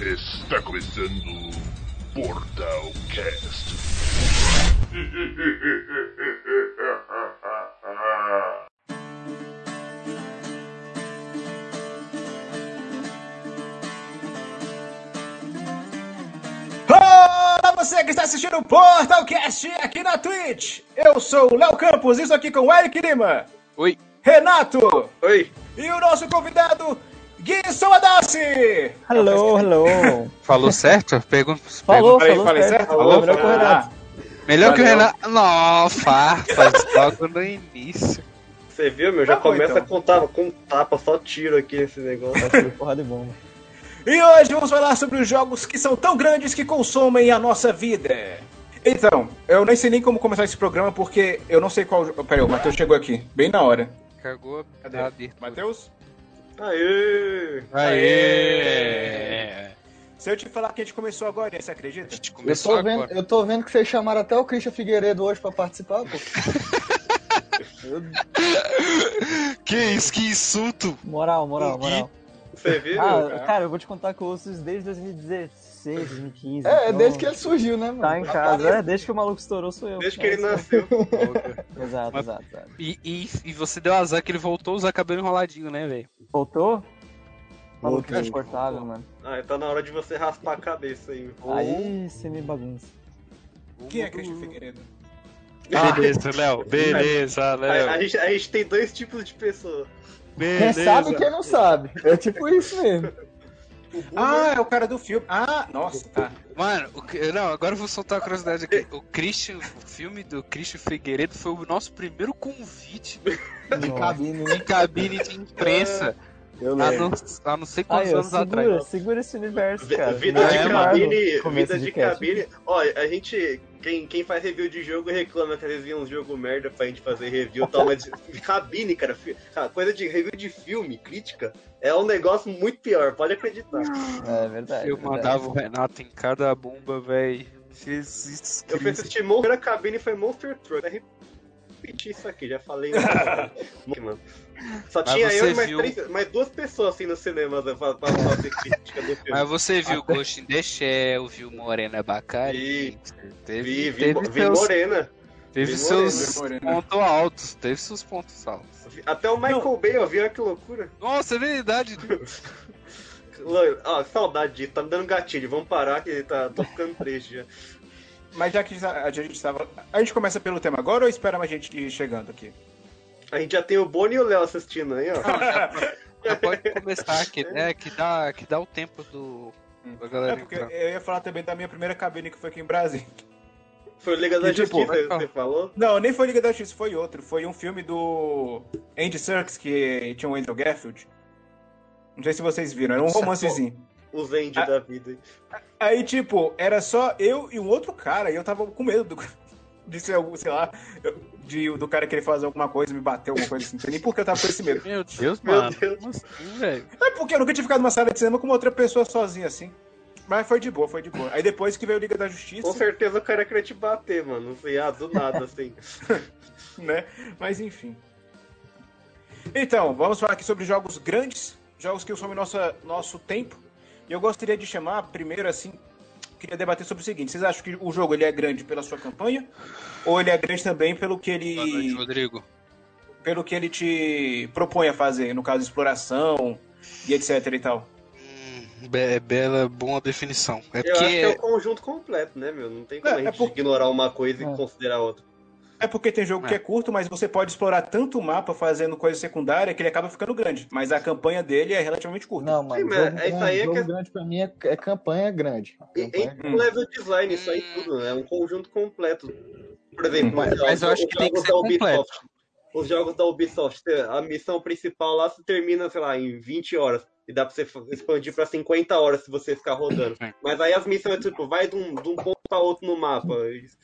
Está começando o Portal Cast. Olá, você que está assistindo o Portalcast aqui na Twitch. Eu sou o Léo Campos, isso aqui com o Eric Lima, Oi. Renato Oi. e o nosso convidado, Gui Somadassi. Hello, hello. Falou certo? Pergunta. Falou, Falei- falou falei certo. certo? Falou, Falou? melhor que o Renato. Melhor que o. Renato. Nossa, farpas logo no início. Você viu, meu? Já Tá bom, começa então. a contar com tapa, só tiro aqui nesse negócio. Porra de bomba. E hoje vamos falar sobre os jogos que são tão grandes que consomem a nossa vida. Então, eu nem sei nem como começar esse programa porque eu não sei qual. Peraí, o Matheus chegou aqui, bem na hora. Cagou Cadê? Matheus? Aê! Aê! Se eu te falar que a gente começou agora, você A acredita? gente Eu começou tô, vendo, agora. eu tô vendo que vocês chamaram até o Christian Figueiredo hoje pra participar, pô. Eu- Que isso, que insulto! moral, moral, moral. Você viu? Ah, cara, eu vou te contar que eu ouço isso desde 2016, 2015. É, então desde que ele surgiu, né, mano? Tá em casa, é, desde que o maluco estourou sou eu. Desde que É ele nasceu. Exato, Mas- exato, exato. E, e, e você deu azar que ele voltou a usar cabelo enroladinho, né, velho? Voltou? Maluco insuportável, mano. Ah, tá na hora de você raspar a cabeça aí. Aí você me bagunça. Quem é Christian Figueiredo? Beleza, Léo. Beleza, A, a Léo. gente, a gente tem dois tipos de pessoa. Quem Beleza. sabe e quem não sabe. É tipo isso mesmo. Ah, é o cara do filme. Ah, nossa, tá. Mano, o não, agora eu vou soltar a curiosidade aqui. O Christian, o filme do Christian Figueiredo foi o nosso primeiro convite De cabine, né? em cabine de imprensa Eu há lembro. não, há não sei quantos ó, anos atrás. segura, segura esse universo, cara. vida Não de é, cabine, vida de de cabine. Ó, a gente. Quem, quem faz review de jogo reclama que às vezes vinha uns jogo merda pra gente fazer review e tal, mas de cabine, cara, fi- cara, coisa de review de filme, crítica, é um negócio muito pior, pode acreditar. É verdade. Eu verdade. mandava o Renato em cada bomba, velho. Jesus Eu fui Cristo. assistir Monster, a cabine foi Monster Truck. Eu repeti isso aqui, já falei. mano. Só Mas tinha eu e mais, viu- três, mais duas pessoas assim no cinema né, pra, pra fazer crítica do filme. Mas você viu Ghost in the Shell, viu Morena Bacari? Teve, Vi, vi, teve vi seus, Morena. teve vi seus Morena. pontos altos. Teve seus pontos altos. Até o Michael Bay, eu vi, olha que loucura. Nossa, é verdade. Ó, saudade disso, tá me dando gatilho. Vamos parar que tá, tô ficando triste já. Mas já que a gente estava. A gente começa pelo tema agora ou espera mais gente ir chegando aqui? A gente já tem o Boni e o Léo assistindo aí, ó. Já pode começar aqui, né? Que dá, que dá o tempo do. Da É galera porque entrar. eu ia falar também da minha primeira cabine que foi aqui em Brasília. Foi o Liga da Que tipo, Justiça, vai- você falou? Não, nem foi Liga da Justiça, foi outro. Foi um filme do Andy Serkis que tinha o Andrew Garfield. Não sei se vocês viram, era um romancezinho. Os Andy Ah. da vida. aí. Tipo, era só eu e um outro cara, e eu tava com medo do, de ser algum, sei lá, de, do cara querer fazer alguma coisa, me bater, alguma coisa assim. Não sei nem por que eu tava com esse medo. Meu Deus, Meu mano. Deus. Assim, velho? É porque eu nunca tinha ficado numa sala de cinema com uma outra pessoa sozinha assim. Mas foi de boa, foi de boa. Aí depois que veio Liga da Justiça, Com certeza o cara queria te bater, mano. Não sei, ah, do nada, assim. né? Mas enfim. Então, vamos falar aqui sobre jogos grandes, jogos que consomem nossa, nosso tempo. E eu gostaria de chamar, primeiro assim, queria debater sobre o seguinte: vocês acham que o jogo ele é grande pela sua campanha? Ou ele é grande também pelo que Boa noite, ele, Rodrigo. pelo que ele te propõe a fazer, no caso, exploração e etc e tal? Hum, be- bela, boa definição. É Eu acho que é porque. o conjunto completo, né, meu? Não tem como É, a é gente por- ignorar uma coisa e É. considerar outra. É porque tem jogo É. que é curto, mas você pode explorar tanto o mapa fazendo coisa secundária que ele acaba ficando grande. Mas a campanha dele é relativamente curta. Não, mano. Sim, mas jogo isso grande, aí é jogo que- grande pra mim é, é campanha grande. E, Campanha e level design, isso aí tudo, né? É um conjunto completo. Por exemplo, Mas- os mas eu jogos- acho que tem que ser da completo. Ubisoft. Os jogos da Ubisoft, a missão principal lá se termina, sei lá, em 20 horas. E dá pra você expandir pra 50 horas se você ficar rodando. Mas aí as missões, tipo, vai de um, de um ponto pra outro no mapa.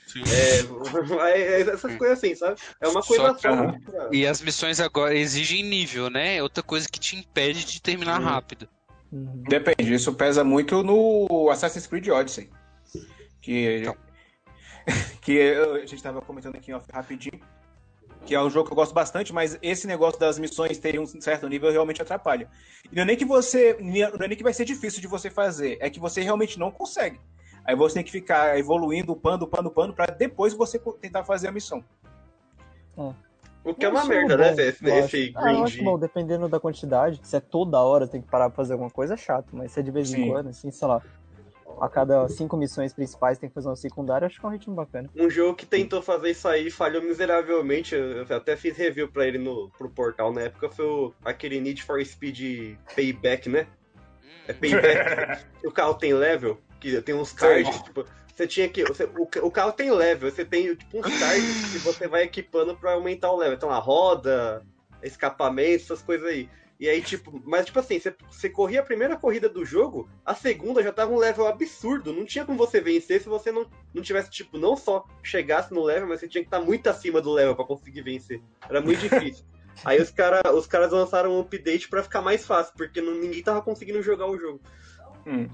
Sim. É, é, essas coisas assim, sabe? É uma coisa Só que- só. E as missões agora exigem nível, né? É outra coisa que te impede de terminar Uhum. rápido. Uhum. Depende, isso pesa muito no Assassin's Creed Odyssey. Que, Então. que eu- a gente tava comentando aqui off rapidinho. que é um jogo que eu gosto bastante, mas esse negócio das missões terem um certo nível realmente atrapalha. E não é nem que você. Não é nem que vai ser difícil de você fazer, é que você realmente não consegue. Aí você tem que ficar evoluindo, upando, upando, upando, pra depois você tentar fazer a missão. O que é uma Acho merda, bom, né? Esse, eu esse acho. Ah, acho bom, dependendo da quantidade. Se é toda hora tem que parar pra fazer alguma coisa, é chato. Mas se é de vez em Sim. quando, assim, sei lá. A cada cinco missões principais tem que fazer uma secundária, acho que é um ritmo bacana. Um jogo que tentou fazer isso aí e falhou miseravelmente. Eu eu até fiz review pra ele no, pro portal na época. Foi o, aquele Need for Speed Payback, né? É Payback. o carro tem level, que tem uns cards, tipo. Você tinha que. você- o, o carro tem level, você tem tipo uns cards que você vai equipando pra aumentar o level. Então a roda, escapamento, essas coisas aí. E aí, tipo, mas tipo assim, você, você corria a primeira corrida do jogo, a segunda já tava um level absurdo. Não tinha como você vencer se você não, não tivesse, tipo, não só chegasse no level, mas você tinha que estar muito acima do level pra conseguir vencer. Era muito difícil. Aí os, cara, os caras lançaram um update pra ficar mais fácil, porque não- ninguém tava conseguindo jogar o jogo. Hum.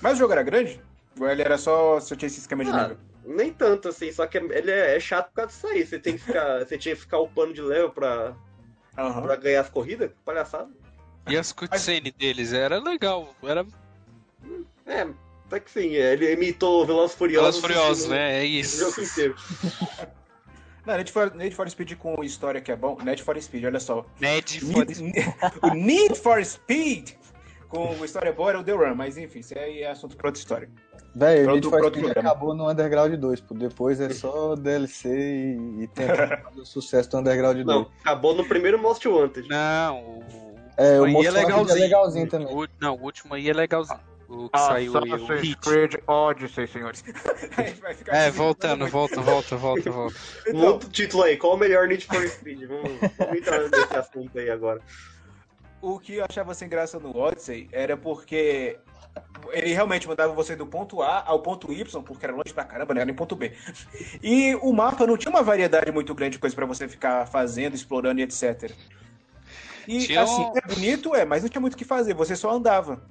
Mas o jogo era grande? Ou ele era só. Só tinha esse esquema de Ah, nível? Nem tanto, assim, só que ele é, é chato por causa disso aí. Você tem que ficar. Você tinha que ficar upando de level pra, Aham. pra ganhar as corridas? Palhaçada. E as cutscenes deles era legal. Era É, até que sim, é, ele imitou o Velozes e Velozes Furiosos. Furiosos, né? É isso. jogo inteiro. Não, Need for, Need for Speed com história que é bom. Need for Speed, olha só. Need for Need, o Need for Speed com história boa era o The Run, mas enfim, isso aí é assunto pra outra história. Velho, o Need outro- for outro Speed acabou no Underground 2, pô. Depois é só DLC e, e tentar fazer o sucesso do Underground 2. Não, acabou no primeiro Most Wanted. Não, o. É, o aí Most é Wanted é legalzinho. legalzinho também. O- não, o último aí é legalzinho. O que saiu aí, o Hit. Creed Odyssey, senhores. Aí vai ficar É, voltando, volta, volta, volta, volta. Então, Monta o título aí, qual o melhor Need for Speed? Vamos, vamos entrar nesse assunto aí agora. O que eu achava sem graça no Odyssey era porque ele realmente mandava você do ponto A ao ponto Y, porque era longe pra caramba, né? Era em ponto B. E o mapa não tinha uma variedade muito grande de coisas pra você ficar fazendo, explorando e etc. E Tinha assim, um- é bonito, é, mas não tinha muito o que fazer, você só andava.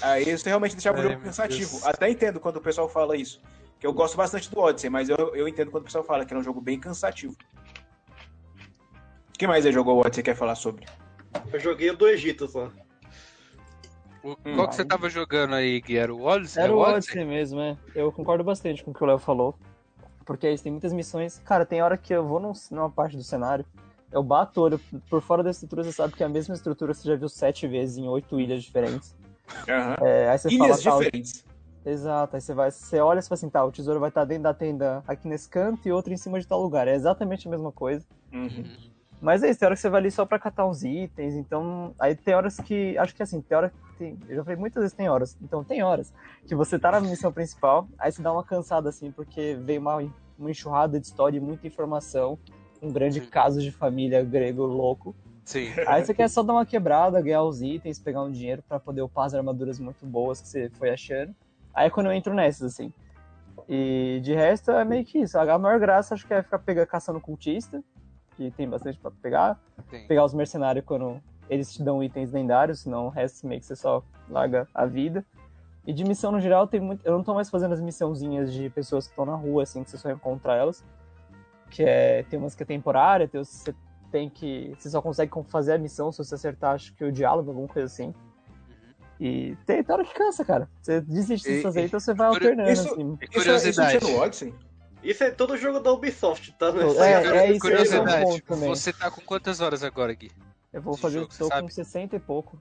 Aí isso realmente deixava o É, jogo meu cansativo. Deus. Até entendo quando o pessoal fala isso. Que eu gosto bastante do Odyssey, mas eu, eu entendo quando o pessoal fala que é um jogo bem cansativo. O que mais aí jogou o Odyssey quer falar sobre? Eu joguei o do Egito só. O- qual que você tava jogando aí, Gui? Era o Odyssey? Era É o Odyssey mesmo, é. Eu concordo bastante com o que o Léo falou. Porque aí tem muitas missões. Cara, tem hora que eu vou num- numa parte do cenário, eu bato o olho por fora da estrutura, você sabe que é a mesma estrutura você já viu sete vezes em oito ilhas diferentes. Aham. É, aí você Ilhas fala, tá, diferentes. Exato, aí você vai, você olha e fala assim, tá, o tesouro vai estar dentro da tenda aqui nesse canto e outro em cima de tal lugar. É exatamente a mesma coisa. Uhum. Mas é isso, tem hora que você vai ali só pra catar uns itens, então. Aí tem horas que. Acho que assim, tem hora que tem. Eu já falei muitas vezes tem horas. Então tem horas que você tá na missão principal, aí você dá uma cansada assim, porque veio uma, uma enxurrada de história e muita informação. Um grande Sim. caso de família grego louco. Sim. Aí você quer só dar uma quebrada, ganhar os itens, pegar um dinheiro pra poder upar as armaduras muito boas que você foi achando. Aí é quando eu entro nessas, assim. E de resto é meio que isso. A maior graça acho que é ficar pegando, caçando cultista, que tem bastante pra pegar. Tem. Pegar os mercenários quando eles te dão itens lendários, senão o resto meio que você só larga a vida. E de missão no geral, tem muito. Eu não tô mais fazendo as missãozinhas de pessoas que estão na rua, assim, que você só encontra elas. Que é. Tem umas que é temporária, tem você tem que. Você só consegue fazer a missão se você acertar, acho que o diálogo, alguma coisa assim. E tem, tem hora que cansa, cara. Você desiste de fazer, então você vai alternando, isso- assim. Isso, isso curiosidade. tinha no Odyssey? Isso é todo jogo da Ubisoft, tá? Não É, só- é isso, esse é um curiosidade. ponto também. Você tá com quantas horas agora, Gui? Eu vou esse fazer, jogo, você tô com sabe? 60 e pouco.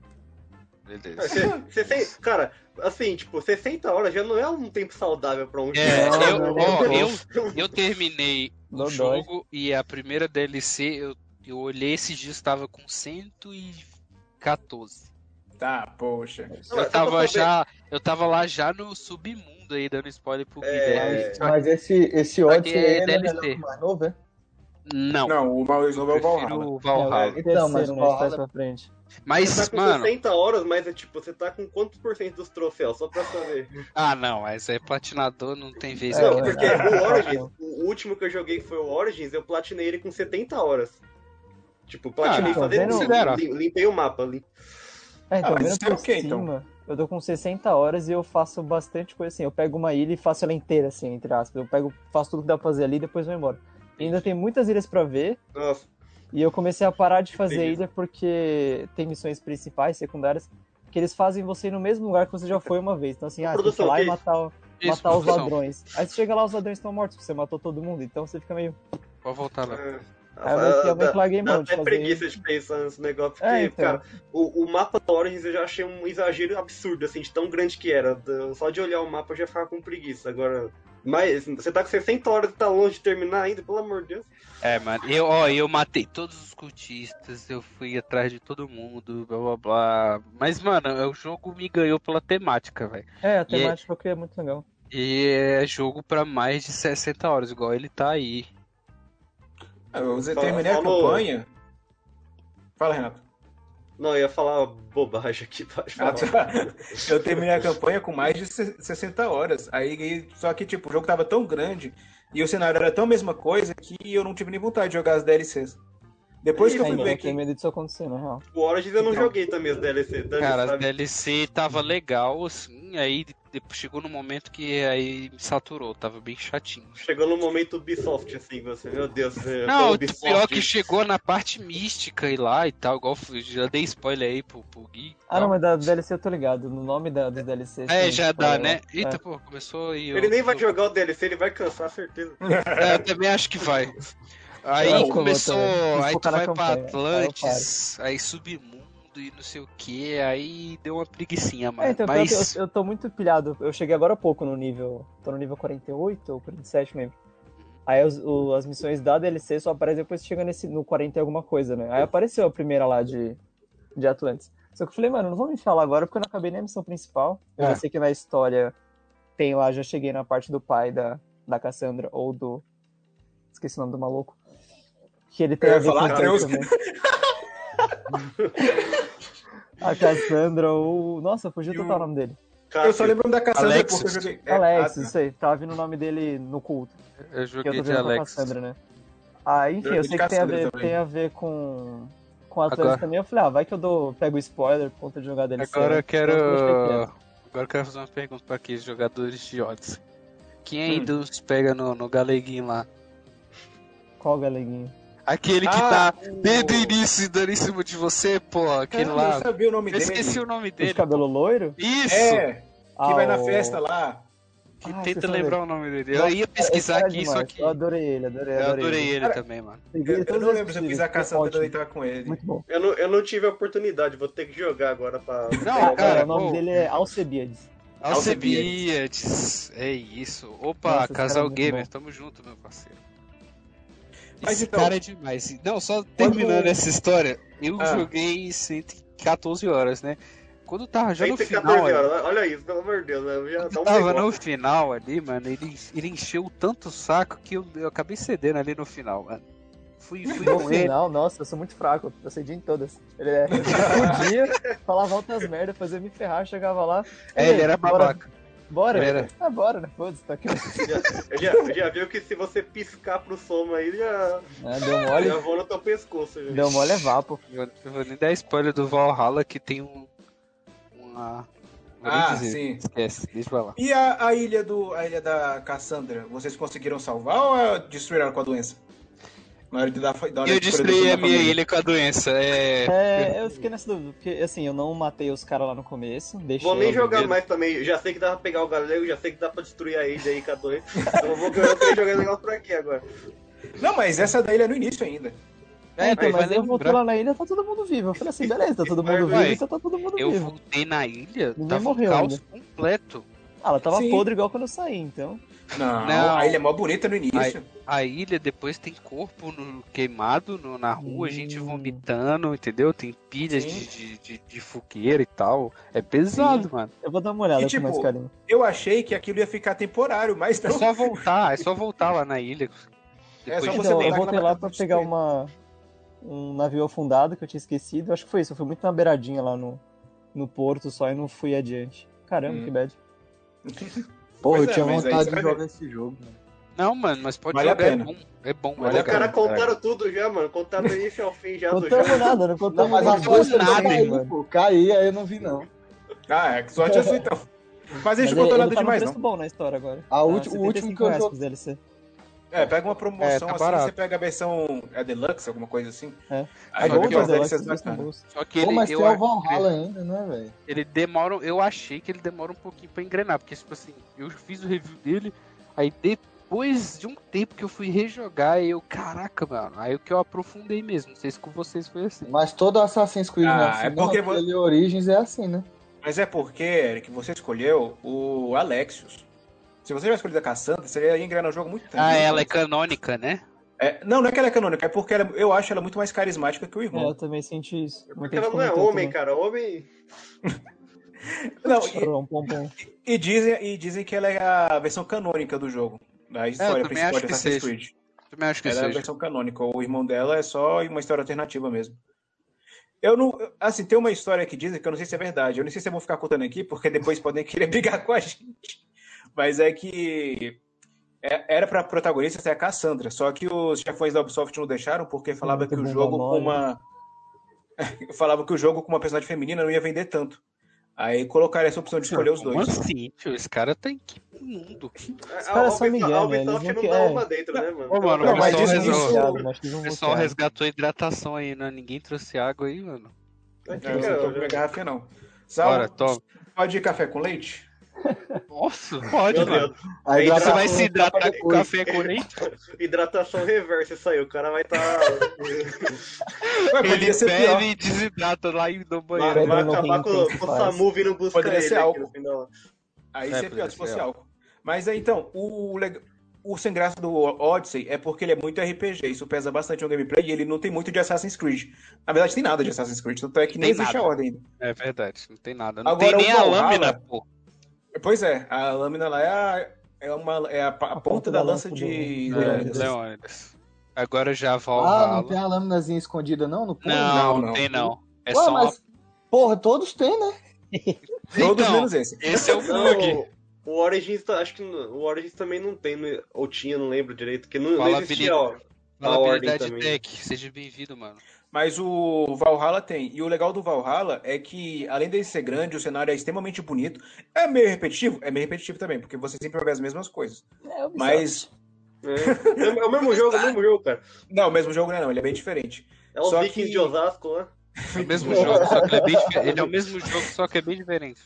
Beleza. Você, você, cara, assim, tipo, 60 horas já não é um tempo saudável pra um É, jogo. eu, não, ó, não. eu, eu terminei o Dodói. jogo e a primeira DLC, eu, eu olhei esses dias, tava com 114. Tá, poxa. Não, é Eu tava já, eu tava lá já no submundo aí, dando spoiler pro. É? Só Mas esse, esse Odyssey é é DLC. melhor que o mais novo, é? Não, Não, o mais novo é o Valhalla. o Valhalla. É, Então, mas o Valhalla- pra frente. Mas, Você tá com mano, 60 horas, mas é tipo, você tá com quantos por cento dos troféus? Só pra saber. ah não, mas é platinador, não tem vez É, Não, aqui. porque é. o Origins, o último que eu joguei foi o Origins, eu platinei ele com 70 horas. Tipo, platinei Ah, fazendo vendo? Lim- limpei o mapa. lim- É, então, Ah, mas isso é por ok, cima, então. Eu tô com 60 horas e eu faço bastante coisa assim. Eu pego uma ilha e faço ela inteira, assim, entre aspas. Eu pego, faço tudo que dá pra fazer ali e depois vou embora. ainda tem muitas ilhas pra ver. Nossa, E eu comecei a parar de fazer Entendi. ilha porque tem missões principais, secundárias, que eles fazem você ir no mesmo lugar que você já foi uma vez. Então assim, ah, tem que ir Produção, lá e matar, o- Isso, matar os produção. ladrões. Aí você chega lá, os ladrões estão mortos, você matou todo mundo. Então você fica meio. Pode voltar lá. é, Aí eu que, eu meio que larguei mão de até fazer. preguiça de pensar nesse negócio, porque, É, então. cara, o, o mapa da Origins eu já achei um exagero absurdo, assim, de tão grande que era. Só de olhar o mapa eu já ficava com preguiça. Agora, mas você tá com 60 horas e tá longe de terminar ainda, pelo amor de Deus. É, mano, eu, ó, eu matei todos os cultistas, eu fui atrás de todo mundo, blá blá blá. Mas, mano, o jogo me ganhou pela temática, velho. É, a E é- temática eu criei muito legal. E é jogo pra mais de 60 horas, igual ele tá aí. Eu Fala- terminei a falou. campanha. Fala, Renato. Não, eu ia falar bobagem aqui, pode Ah, falar. tá. Eu terminei a campanha com mais de se- 60 horas. Aí, só que, tipo, o jogo tava tão grande e o cenário era tão a mesma coisa que eu não tive nem vontade de jogar as DLCs. Depois que eu fui ver não tenho que. medo disso acontecer, na real. O Origins eu não Então. joguei também os DLC. Cara, sabe? DLC tava legal, assim, aí chegou no momento que aí me saturou, tava bem chatinho. Chegou no momento Ubisoft, assim, você, meu Deus. eu Não, o pior que chegou na parte mística e lá e tal, igual eu já dei spoiler aí pro, pro Gui. Ah, não, mas da DLC eu tô ligado. No nome da, dos DLC. É, já dá, né? Eita, É. pô, começou e eu... Ele nem vai jogar o DLC, ele vai cansar, certeza. É, eu também acho que vai. Aí vou começou, aí tu vai pra campanha. Aí eu Atlantis, aí submundo e não sei o que, aí deu uma preguicinha, mano. É, então, Mas eu, eu tô muito pilhado. Eu cheguei agora há pouco no nível. Tô no nível 48 ou 47, não lembro. Aí os- o- as missões da DLC só aparecem depois que chega nesse, no 40 e alguma coisa, né? Aí apareceu a primeira lá de, de Atlantis. Só que eu falei, mano, não vou me enfiar lá agora porque eu não acabei nem a missão principal. Eu É. já sei que na história tem lá, já cheguei na parte do pai da, da Cassandra ou do. Esqueci o nome do maluco. Que ele tem Eu a ver com falar o Atreus. também. a Cassandra ou. Nossa, fugiu E total o- o nome dele. Eu só lembro da Cassandra Alexis. porque eu joguei. é, Alex, ah, isso aí. Tava vindo o nome dele no culto. eu Que eu joguei tô de vendo com a Alex. Cassandra, né? Ah, enfim, Eu eu joguei sei que tem a ver, também. tem a ver com. Com a Agora- também. Eu falei, ah, vai que eu dou, pego o spoiler por conta de jogar DLC. Agora né? eu quero. Então, deixa quieto. Agora eu quero fazer uma pergunta pra aqueles jogadores de odds. Quem Hum. ainda os pega no, no galeguinho lá? Qual galeguinho? Aquele que Ah, tá o- desde o início dando em cima de você, pô, aquele Caramba, lá. Eu sabia o nome Eu dele. esqueci o nome O de dele. cabelo loiro? Isso! É, que Ah, vai na o- festa lá. Que Ah, tenta lembrar o nome dele. Eu ia pesquisar cara é aqui, só demais. que. Eu adorei ele, adorei, Eu adorei ele Cara, também, mano. Eu, eu não lembro se eu fiz a ótimo. deitar com ele. Muito bom. Eu não, eu não tive a oportunidade, vou ter que jogar agora pra. Não, Ah, cara, o nome pô, dele é Alcebiades. Alcebiades. É isso. Opa, Nossa, casal é gamer, bom. tamo junto, meu parceiro. Mas Esse então- cara é demais. Não, só terminando essa história, eu Ah. joguei 114 horas, né? Quando tava já no 114 final. horas, olha isso, pelo amor de Deus, né? já Quando um tava no final ali, mano, ele, ele encheu tanto o saco que eu, eu acabei cedendo ali no final, mano. Fui, fui No ele. final, nossa, eu sou muito fraco. Eu sei em todas. Ele é. Podia, falava altas merdas, fazia me ferrar, chegava lá. É, ele era babaca. Bora? Era. Ah, bora, né? Foda-se, tá aqui. Eu já, eu já viu que se você piscar pro soma aí, já, Ah, deu mole. já vou no teu pescoço. Já. Deu mole é vapo. Eu eu vou nem dar spoiler do Valhalla que tem um. Uma. Ah, dizer. sim. Esquece, deixa pra lá. E a, a ilha do a ilha da Cassandra, vocês conseguiram salvar ou é, destruíram com a doença? Na hora de dar, Eu destruí a minha ilha com a doença. É. É, eu fiquei nessa dúvida, porque assim, eu não matei os caras lá no começo, deixei. Vou nem jogar viver. mais também. Já sei que dá pra pegar o galego, já sei que dá pra destruir a ilha aí com a. Então eu vou eu tô jogando negócio por aqui agora. Não, mas essa da ilha é no início ainda. É, então, Aí mas vai eu voltei lá na ilha tá todo mundo vivo. Eu falei assim, beleza, tá todo mundo vivo, então tá todo mundo Eu vivo. voltei na ilha, Ninguém tava morreu um caos ainda. completo. Ah, ela tava Sim. podre igual quando eu saí, então. Não, Não. a ilha é mó bonita no início. A ilha depois tem corpo no- queimado no- na rua, gente Hum. vomitando, entendeu? Tem pilhas Sim. de, de, de, de fogueira e tal. É pesado, mano. Eu vou dar uma olhada E, com tipo, mais carinho. Eu achei que aquilo ia ficar temporário, mas É não. só voltar, é só voltar lá na ilha. É só você Então, eu voltei lá pra pegar uma, um navio afundado que eu tinha esquecido. Acho que foi isso. Eu fui muito na beiradinha lá no, no porto só e não fui adiante. Caramba, Hum. que bad. Pô, Pois eu é, tinha mas vontade de jogar ver. esse jogo. mano. Não, mano, mas pode Vale a jogar, é pena. bom. É bom, é a Os caras contaram tudo já, mano. Contaram do início ao fim já do Contamos jogo. nada, não Não, contamos mas nada. as duas nada, coisas caí, mano. pô. Caí, aí eu não vi, não. Ah, é só Jesus então. Mas a Mas gente não contou nada tá demais, não. bom na história agora. A ulti- o último 75 que eu joguei-. É, pega uma promoção É, tá assim, barato. você pega a versão é Deluxe, alguma coisa assim. É. Aí Gold é Deluxe. Só que Pô, ele, mas eu, tem o Valhalla ainda, né, velho? ele demora, eu achei que ele demora um pouquinho pra engrenar, porque tipo assim, eu fiz o review dele, aí depois de um tempo que eu fui rejogar, eu, caraca, mano, aí o que eu aprofundei mesmo, não sei se com vocês foi assim. Mas todo Assassin's Creed, Ah, né? é assim, porque não, vo- aquele Origins é assim, né? Mas é porque, Eric, você escolheu o Alexios. Se você tivesse escolhido a Cassandra, você ia engrenar o jogo muito tempo. Ah, ela é canônica, né? É, não, não é que ela é canônica, é porque ela- eu acho ela muito mais carismática que o É, irmão. eu também senti isso. Muita Porque ela não é homem, também. cara. Homem. Não, e, Pom, pom, pom. e dizem, e dizem que ela é a versão canônica do jogo. Da história também principal de Assassin's seja. Creed. Também acho que Ela é a seja. versão canônica. O irmão dela é só uma história alternativa mesmo. Eu não. Assim, tem uma história que dizem que eu não sei se é verdade. Eu não sei se é bom ficar contando aqui, porque depois podem querer brigar com a gente. Mas é que. é- Era pra protagonista ser a Cassandra, só que os chefões da Ubisoft não deixaram porque falava Muito que o jogo com uma. falava que o jogo com uma personagem feminina não ia vender tanto. Aí colocaram essa opção de escolher os Como dois. assim, tio? Esse cara tá em que mundo? A, caras são Ubisoft- Miguel, a Ubisoft não não dá é. uma dentro, né, mano? Ô, mano, Não, o pessoal, dizem resgatou, o pessoal viciar. resgatou a hidratação aí, né? Ninguém trouxe água aí, mano. Aqui, É, eu não cara, tô com minha garrafinha, não. Sal, Bora, toma. pode ir café com leite? Nossa, pode, Meu mano. Deus. Aí Você vai se hidratar com café com leite? Hidratação reversa, isso aí. O cara vai tá estar. Ué, Ele bebe e desidrata lá e no vai banheiro. Pedro não acabar com, com o. Samu vindo buscar Poderia ele ser aqui álcool. no final. Aí É, seria pior se fosse ser álcool. Mas aí então, o, leg- o sem graça do Odyssey é porque ele é muito RPG. Isso pesa bastante no gameplay e ele não tem muito de Assassin's Creed. Na verdade, tem nada de Assassin's Creed, tanto é que nem Tem existe nada. a ordem ainda. É verdade, não tem nada. Não Agora, tem nem o a lâmina, pô. Pois é, a lâmina lá é a, é uma, é a, pa- a ponta da lança de. do- É, Leônidas. Leônidas. Agora já Ah, Valhalla. não tem a lâminazinha escondida não no pulo? Não, Não, não, tem não. É Ué, só mas, porra, todos têm, né? Todos Então, menos esse. Esse é o bug. o Origins, tá- acho que o Origins também não tem, no- ou tinha, não lembro direito, porque não, não Fala, existia, ó. Fala a ordem habilidade também. tech. Seja bem-vindo, mano. Mas o Valhalla tem. E o legal do Valhalla é que, além dele ser grande, o cenário é extremamente bonito. É meio repetitivo? É meio repetitivo também, porque você sempre vai ver as mesmas coisas. É, Ubisoft. Mas. É, é o mesmo jogo, é o mesmo jogo, cara. Não, o mesmo jogo não é, não. Ele é bem diferente. É Só Vikings que- de Osasco, né? É o mesmo jogo, só que ele é bem diferente. Ele é o mesmo jogo, só que é bem diferente.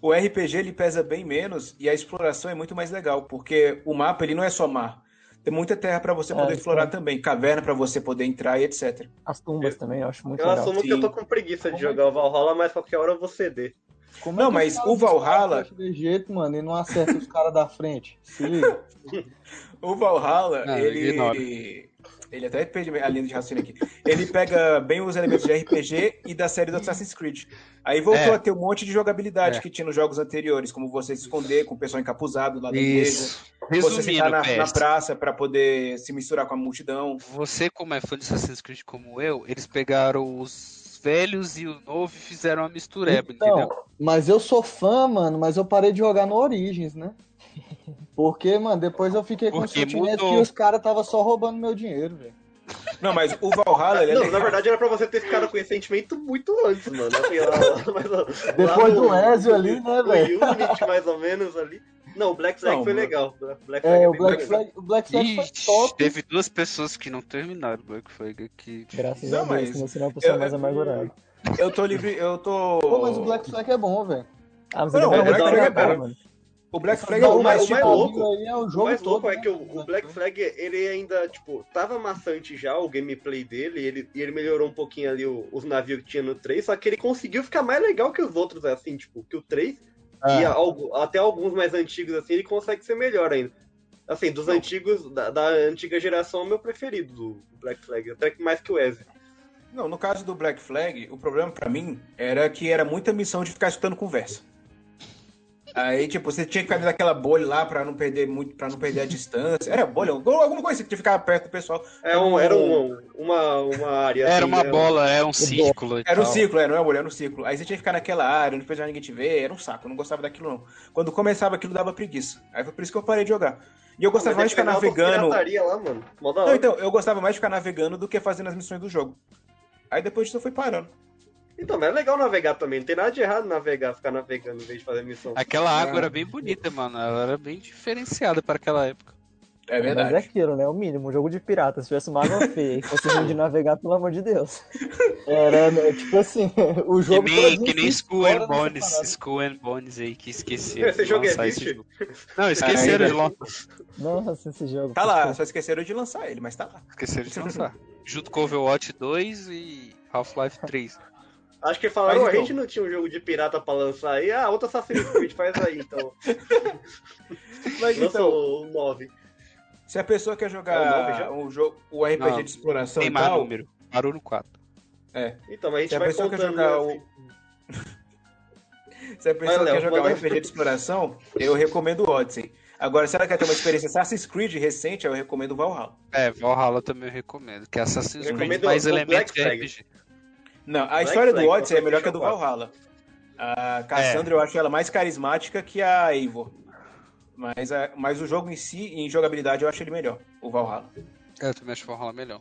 O RPG ele pesa bem menos e a exploração é muito mais legal, porque o mapa ele não é só mar. Tem muita terra pra você É, poder explorar também, caverna pra você poder entrar e etc. As tumbas também, eu acho muito Eu legal. assumo que eu tô com preguiça de é jogar o Valhalla, mas qualquer hora eu vou ceder. Como Não, que mas o Valhalla- De jeito, mano, e não acerta os caras da frente. Se liga. O Valhalla, Não, ele. Ele até perdi a linha de raciocínio aqui. Ele pega bem os elementos de RPG e da série do Assassin's Creed. Aí voltou É. a ter um monte de jogabilidade É. que tinha nos jogos anteriores, como você se esconder com o pessoal encapuzado lá da igreja. Isso. Você Resumindo, na, na praça pra poder se misturar com a multidão. você como é fã de Assassin's Creed como eu, eles pegaram os velhos e o novo e fizeram uma mistureba, Então, entendeu? mas eu sou fã, mano, mas eu parei de jogar no Origins, né? Porque, mano, depois eu fiquei com o Porque sentimento mudou. que os caras tava só roubando meu dinheiro, velho. Não, mas o Valhalla, ele é Não, legal. na verdade era pra você ter ficado com esse sentimento muito antes, mano. Assim, lá, lá- mas, ó, lá Depois do Ezio ali, né, velho? Unity, mais ou menos, ali. Não, o Black Flag Não, foi mano. legal. O Black Flag É, o bem Black legal. Flag, o Black Flag foi Ixi, top. teve duas pessoas que não terminaram o Black Flag aqui. Graças Não, a Deus, mas senão você é uma pessoa eu- mais amargurada. Eu tô livre, eu tô. Pô, mas o Black Flag é bom, velho. Ah, mas Não, ele o Black Flag é legal, bom. mano. O Black Flag Não, é o mais- o mais tipo. louco- aí é o O jogo mais louco todo, é né? que o, o Black Flag, ele ainda, tipo, tava maçante já, o gameplay dele, e ele, e ele melhorou um pouquinho ali o- os navios que tinha no 3, só que ele conseguiu ficar mais legal que os outros, assim, tipo, que o 3, É. e algo- até alguns mais antigos, assim, ele consegue ser melhor ainda. Assim, dos antigos, da, da antiga geração, é o meu preferido do Black Flag, até que mais que o Ezio. Não, no caso do Black Flag, o problema pra mim era que era muita missão de ficar escutando conversa. Aí, tipo, você tinha que ficar dentro daquela bolha lá pra não perder muito, para não perder a distância. Era bolha, alguma coisa, você tinha que ficar perto do pessoal. É um, era um, uma, uma área Era assim, uma né? bola, é um círculo. Era um ciclo, é, não é bolha, era um ciclo. Aí você tinha que ficar naquela área, onde depois ninguém te vê, era um saco, eu não gostava daquilo não. Quando começava aquilo dava preguiça. Aí foi por isso que eu parei de jogar. E eu gostava Mas mais de ficar é pra navegando. lá, mano. Não, então, eu gostava mais de ficar navegando do que fazendo as missões do jogo. Aí depois disso eu fui parando. Então, mas é legal navegar também. Não tem nada de errado navegar, ficar navegando em vez de fazer missão. Aquela água Ah. era bem bonita, mano. Ela era bem diferenciada para aquela época. É Mas é verdade. aquilo, né? O mínimo. Um jogo de pirata. Se tivesse uma água feia e fosse de navegar, pelo amor de Deus. Era, né, tipo assim, o Que jogo nem, todinho que nem School and Bones. School and Bones aí que esqueceram Esse jogo lançar esse jogo. Não, esqueceram de lançar. Nossa, esse jogo. Tá lá, só esqueceram de lançar ele, mas tá lá. Esqueceram de lançar. Junto com Overwatch 2 e Half-Life 3. Acho que falaram, Mas "Ô, a gente não tinha um jogo de pirata pra lançar aí. Ah, outro Assassin's Creed faz aí, então. Mas Lança então, o 9. se a pessoa quer É o jogar já? um jogo, o RPG Não, de exploração Tem e tal, número. Parou no 4. Então, mas a gente se a vai pessoa quer jogar né, o... Se a pessoa Léo, quer jogar um RPG de exploração, eu recomendo o Odyssey. Agora, se ela quer ter uma experiência Assassin's Creed recente, eu recomendo o Valhalla. É, Valhalla também eu recomendo. Que é Assassin's Creed mais o elementos de. RPG. Não, a Black história Flag, do Odyssey é melhor que a do Valhalla. A Cassandra eu acho ela mais carismática que a Eivor. Mas, a- mas o jogo em si, em jogabilidade, eu acho ele melhor, o Valhalla. É, eu também acho Valhalla melhor.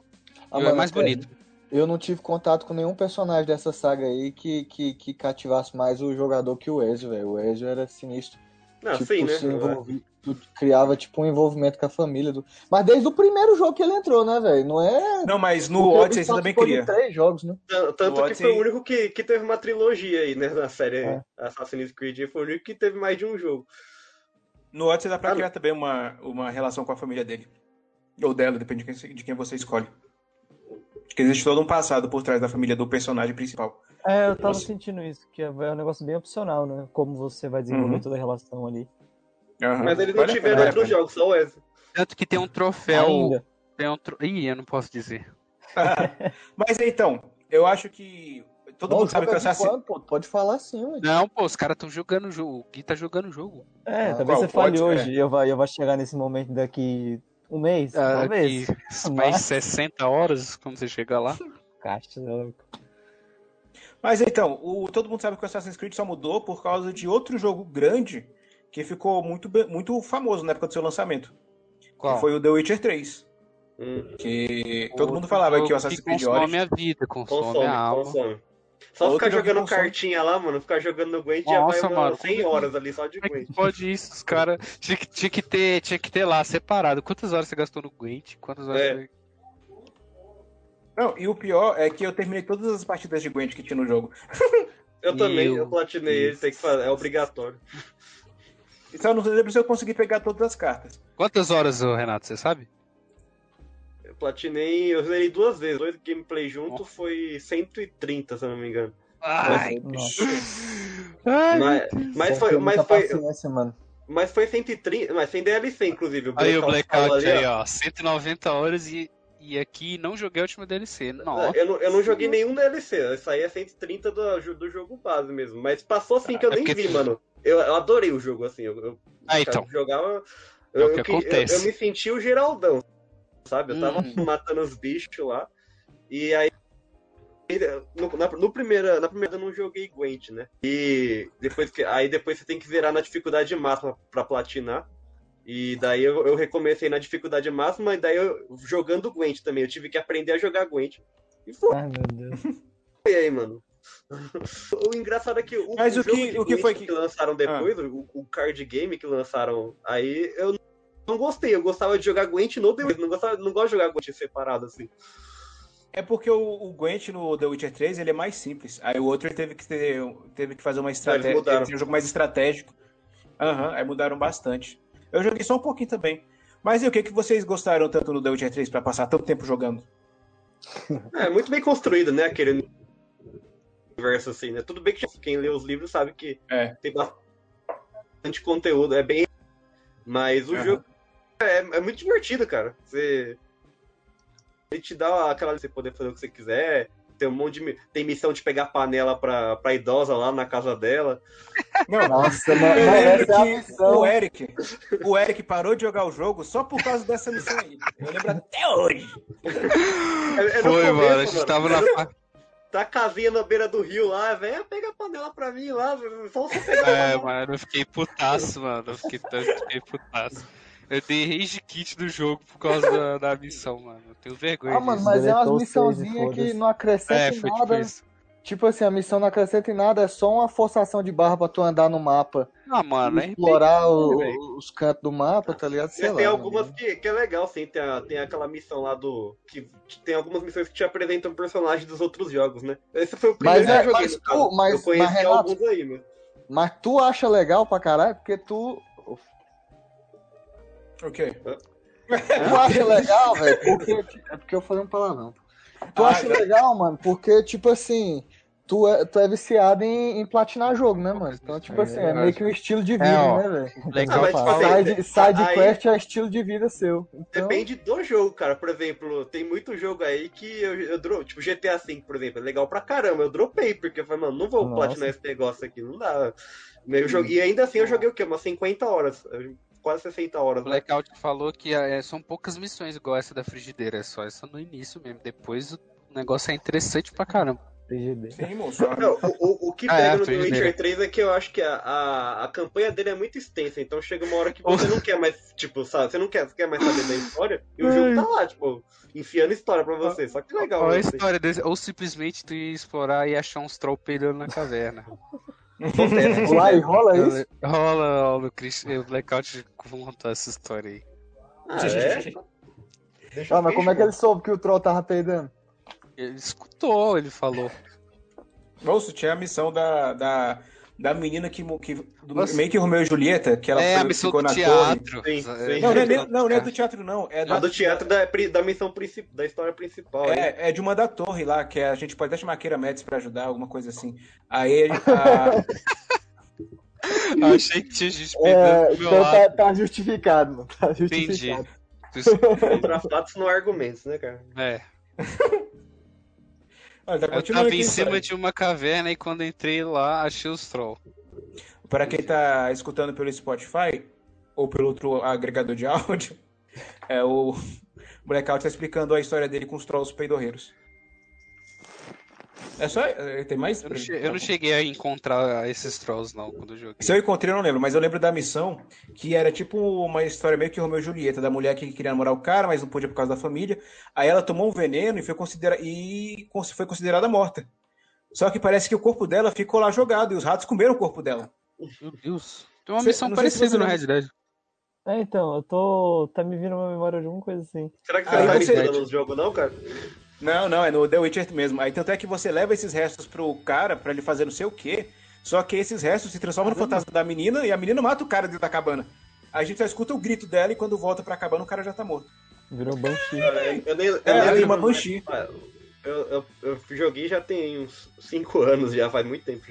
Ah, é mais pera, bonito. Eu não tive contato com nenhum personagem dessa saga aí que, que, que cativasse mais o jogador que o Ezio, velho. O Ezio era sinistro. Não, tipo, sim, né? se envolvi- tu criava tipo um envolvimento com a família. Do... Mas desde o primeiro jogo que ele entrou, né, velho? Não é. Não, mas no Porque Odyssey você também cria. três jogos, né? Tan- Tanto No que foi Odyssey- o único que, que teve uma trilogia aí, né? Na série É. Assassin's Creed. Foi o único que teve mais de um jogo. No Odyssey dá pra Ah, criar também uma, uma relação com a família dele. Ou dela, depende de quem, de quem você escolhe. Porque existe todo um passado por trás da família do personagem principal. É, eu tava Você- sentindo isso, que é um negócio bem opcional, né? Como você vai desenvolver Uhum. toda a relação ali. Aham. Mas eles não tiveram pena, outros jogos, só o Ezio. Tanto que tem um troféu. Ainda. Tem um tro... Ih, eu não posso dizer. Mas então, eu acho que todo Não, mundo sabe que o é de Assassin's quando, pô? Pode falar sim, ué. Não, pô, os caras estão jogando o jogo. O Gui tá jogando o jogo. É, Ah, talvez qual? você fale Pode- hoje e eu vai, eu vai chegar nesse momento daqui um mês, Ah, talvez. aqui, mais Mas- 60 horas, como você chegar lá. Caixa, né, louco. Mas então, o, todo mundo sabe que o Assassin's Creed só mudou por causa de outro jogo grande que ficou muito, muito famoso na época do seu lançamento. Qual? Que foi o The Witcher 3. Hum, Que todo Outro mundo falava que o Assassin's Creed consome Origins... a vida, consome, consome, a alma. consome. Só Outro ficar jogando consome. cartinha lá, mano, ficar jogando no Gwent já vai mano, 100 como é horas ali só de é Gwent. pode isso? Os caras tinha que, tinha, que ter, tinha que ter lá separado. Quantas horas você gastou no Gwent? Quantas horas É. você... Não, e o pior é que eu terminei todas as partidas de Gwent que tinha no jogo. Eu também, Meu eu platinei ele, tem que fazer, é obrigatório. Então eu não lembro se eu consegui pegar todas as cartas. Quantas horas, Renato, você sabe? Eu platinei, eu zerei duas vezes, dois gameplay junto foi 130, se eu não me engano. Ai, Nossa. ai, Mas, mas foi, mas foi, mano. mas foi 130, mas sem DLC, inclusive. Aí o Blackout aí, ó. ó. 190 horas e, e aqui não joguei a última DLC. Nossa. Eu não, eu não joguei nenhum DLC, isso aí é 130 do, do jogo base mesmo. Mas passou assim que eu É nem vi, mano. Eu, eu adorei o jogo, assim. Eu, eu Ah, então. jogava. É o Eu, que eu, acontece. eu, eu me senti o Geraldão, sabe? Eu tava Hum. matando os bichos lá. E aí. No, na, no primeira, na primeira eu não joguei Gwent, né? E depois que, aí depois você tem que zerar na dificuldade máxima pra platinar. E daí eu, eu recomecei na dificuldade máxima, e daí eu jogando Gwent também. Eu tive que aprender a jogar Gwent. E foi Ai, meu Deus. aí, mano. O engraçado é que o, Mas o que- o que foi que- Ah. lançaram depois, o, o card game que lançaram aí, eu não gostei. Eu gostava de jogar Gwent no The Witcher. Não, gostava, não gosto de jogar Gwent separado assim. É porque o, o Gwent no The Witcher 3 ele é mais simples. Aí o outro teve que, ter, teve que fazer uma estratégia. Teve que um jogo mais estratégico. Aham, aí mudaram bastante. Eu joguei só um pouquinho também. Mas e o que, que vocês gostaram tanto no The Witcher 3 pra passar tanto tempo jogando? É muito bem construído, né? Aquele universo assim, né? Tudo bem que quem lê os livros sabe que É. tem bastante conteúdo, é bem. Mas o Aham. jogo é, é muito divertido, cara. Você. Ele te dá aquela de você poder fazer o que você quiser. Tem um monte de. Tem missão de pegar panela pra, pra idosa lá na casa dela. Não, Nossa, mano, eu lembro essa é a que missão. o Eric, o Eric parou de jogar o jogo só por causa dessa missão aí. Eu lembro até hoje. É- é Foi, começo, mano. A gente tava na. Tá a casinha na beira do rio lá, velho. Pega a panela pra mim lá. Só você pegar É, mano, eu fiquei putaço, mano. Eu fiquei, eu fiquei putaço. Eu dei rage kit do jogo por causa da, da missão, mano. Eu tenho vergonha Ah, mano, disso. mas é umas missãozinhas que não acrescenta É, tipo nada. isso. Tipo assim, a missão não acrescenta em nada, é só uma forçação de barra pra tu andar no mapa Ah, mano, é explorar o- os cantos do mapa, tá ligado? Sei lá. tem mano. algumas que, que é legal, sim. Tem, a- tem aquela missão lá do. Que, que tem algumas missões que te apresentam personagens dos outros jogos, né? Esse foi o primeiro Mas que é- eu joguei, mas tu- mas- eu conheci mas, Renato, alguns aí, meu. Mas tu acha legal pra caralho, porque tu. Ok. Tu acha legal, velho, porque. É porque eu falei um palavrão. Tu Ah, acha legal, mano, porque, tipo assim. Tu é, tu é viciado em, em platinar jogo, né, mano? Então, tipo assim, é meio que um estilo de vida, É, né, velho? Legal, Ah, mas, tipo assim, Side, side aí- quest é estilo de vida seu. Então, Depende do jogo, cara. Por exemplo, tem muito jogo aí que eu, eu dro... Tipo, GTA V, por exemplo, é legal pra caramba. Eu dropei, porque eu falei, mano, não vou Nossa. platinar esse negócio aqui, não dá. Eu joguei, e ainda assim eu joguei o quê? Umas 50 horas. Quase 60 horas. O né? Blackout falou que é, são poucas missões igual essa da frigideira, é só essa no início mesmo. Depois o negócio é interessante pra caramba. PGD. Sim, moço. Não, o, o, o que Ah, pega é, no The frigideira. Witcher 3 é que eu acho que a, a, a campanha dele é muito extensa, então chega uma hora que você não quer mais, tipo, sabe, você não quer, você quer mais saber da história, e o jogo tá lá, tipo, enfiando história pra você, só que legal. Qual a né? história desse? Ou simplesmente tu ia explorar e achar uns troll peleando na caverna. Lá e rola isso? Rola, rola, o, Chris, o Blackout contou essa história aí. Ah, é? Deixa Ah, mas como é que ele soube que o troll tava peidando? Ele escutou, ele falou. Moço, tinha a missão da, da, da menina que, que do, Nossa. meio que Romeu e Julieta, que ela é, a foi- missão ficou do na teatro. Sim, É, sim. Não, não é, nem- é, não, não é do teatro, não. É, A da, do teatro da, da missão principal, da história principal. aí. é, é de uma da torre lá, que a gente pode até chamar a Keira Médici pra ajudar, alguma coisa assim. Aí a, Eu achei que tinha gente É, então tá, tá justificado, mano. Tá Entendi. justificado. Contra fatos não argumentos, né, cara? É, Olha, tá eu tava em cima de uma caverna e quando entrei lá, achei os troll. Para quem tá escutando pelo Spotify ou pelo outro agregador de áudio, é o Blackout tá explicando a história dele com os trolls peidorreiros. É só. é, Tem mais? Eu não, che- eu não cheguei a encontrar esses trolls não quando eu joguei. Se eu encontrei, eu não lembro, mas eu lembro da missão que era tipo uma história meio que Romeu e Julieta, da mulher que queria namorar o cara, mas não podia por causa da família. Aí ela tomou um veneno e foi, considera e foi considerada morta. Só que parece que o corpo dela ficou lá jogado e os ratos comeram o corpo dela. Meu Deus. Tem uma Cê- missão parecida você no. Red Dead. É, então, eu tô. Tá me vindo uma memória de alguma coisa assim. Será que você Aí não tá os jogos, não, cara? Não, não, é no The Witcher mesmo. Aí tanto é que você leva esses restos pro cara pra ele fazer não sei o quê. Só que esses restos se transformam no fantasma da menina e a menina mata o cara dentro da cabana. Aí a gente só escuta o grito dela e quando volta pra cabana o cara já tá morto. Virou Banshee. Eu nem, eu É, nem ela tem lembro, uma Banshee. Eu, eu, eu joguei já tem uns 5 anos, já faz muito tempo.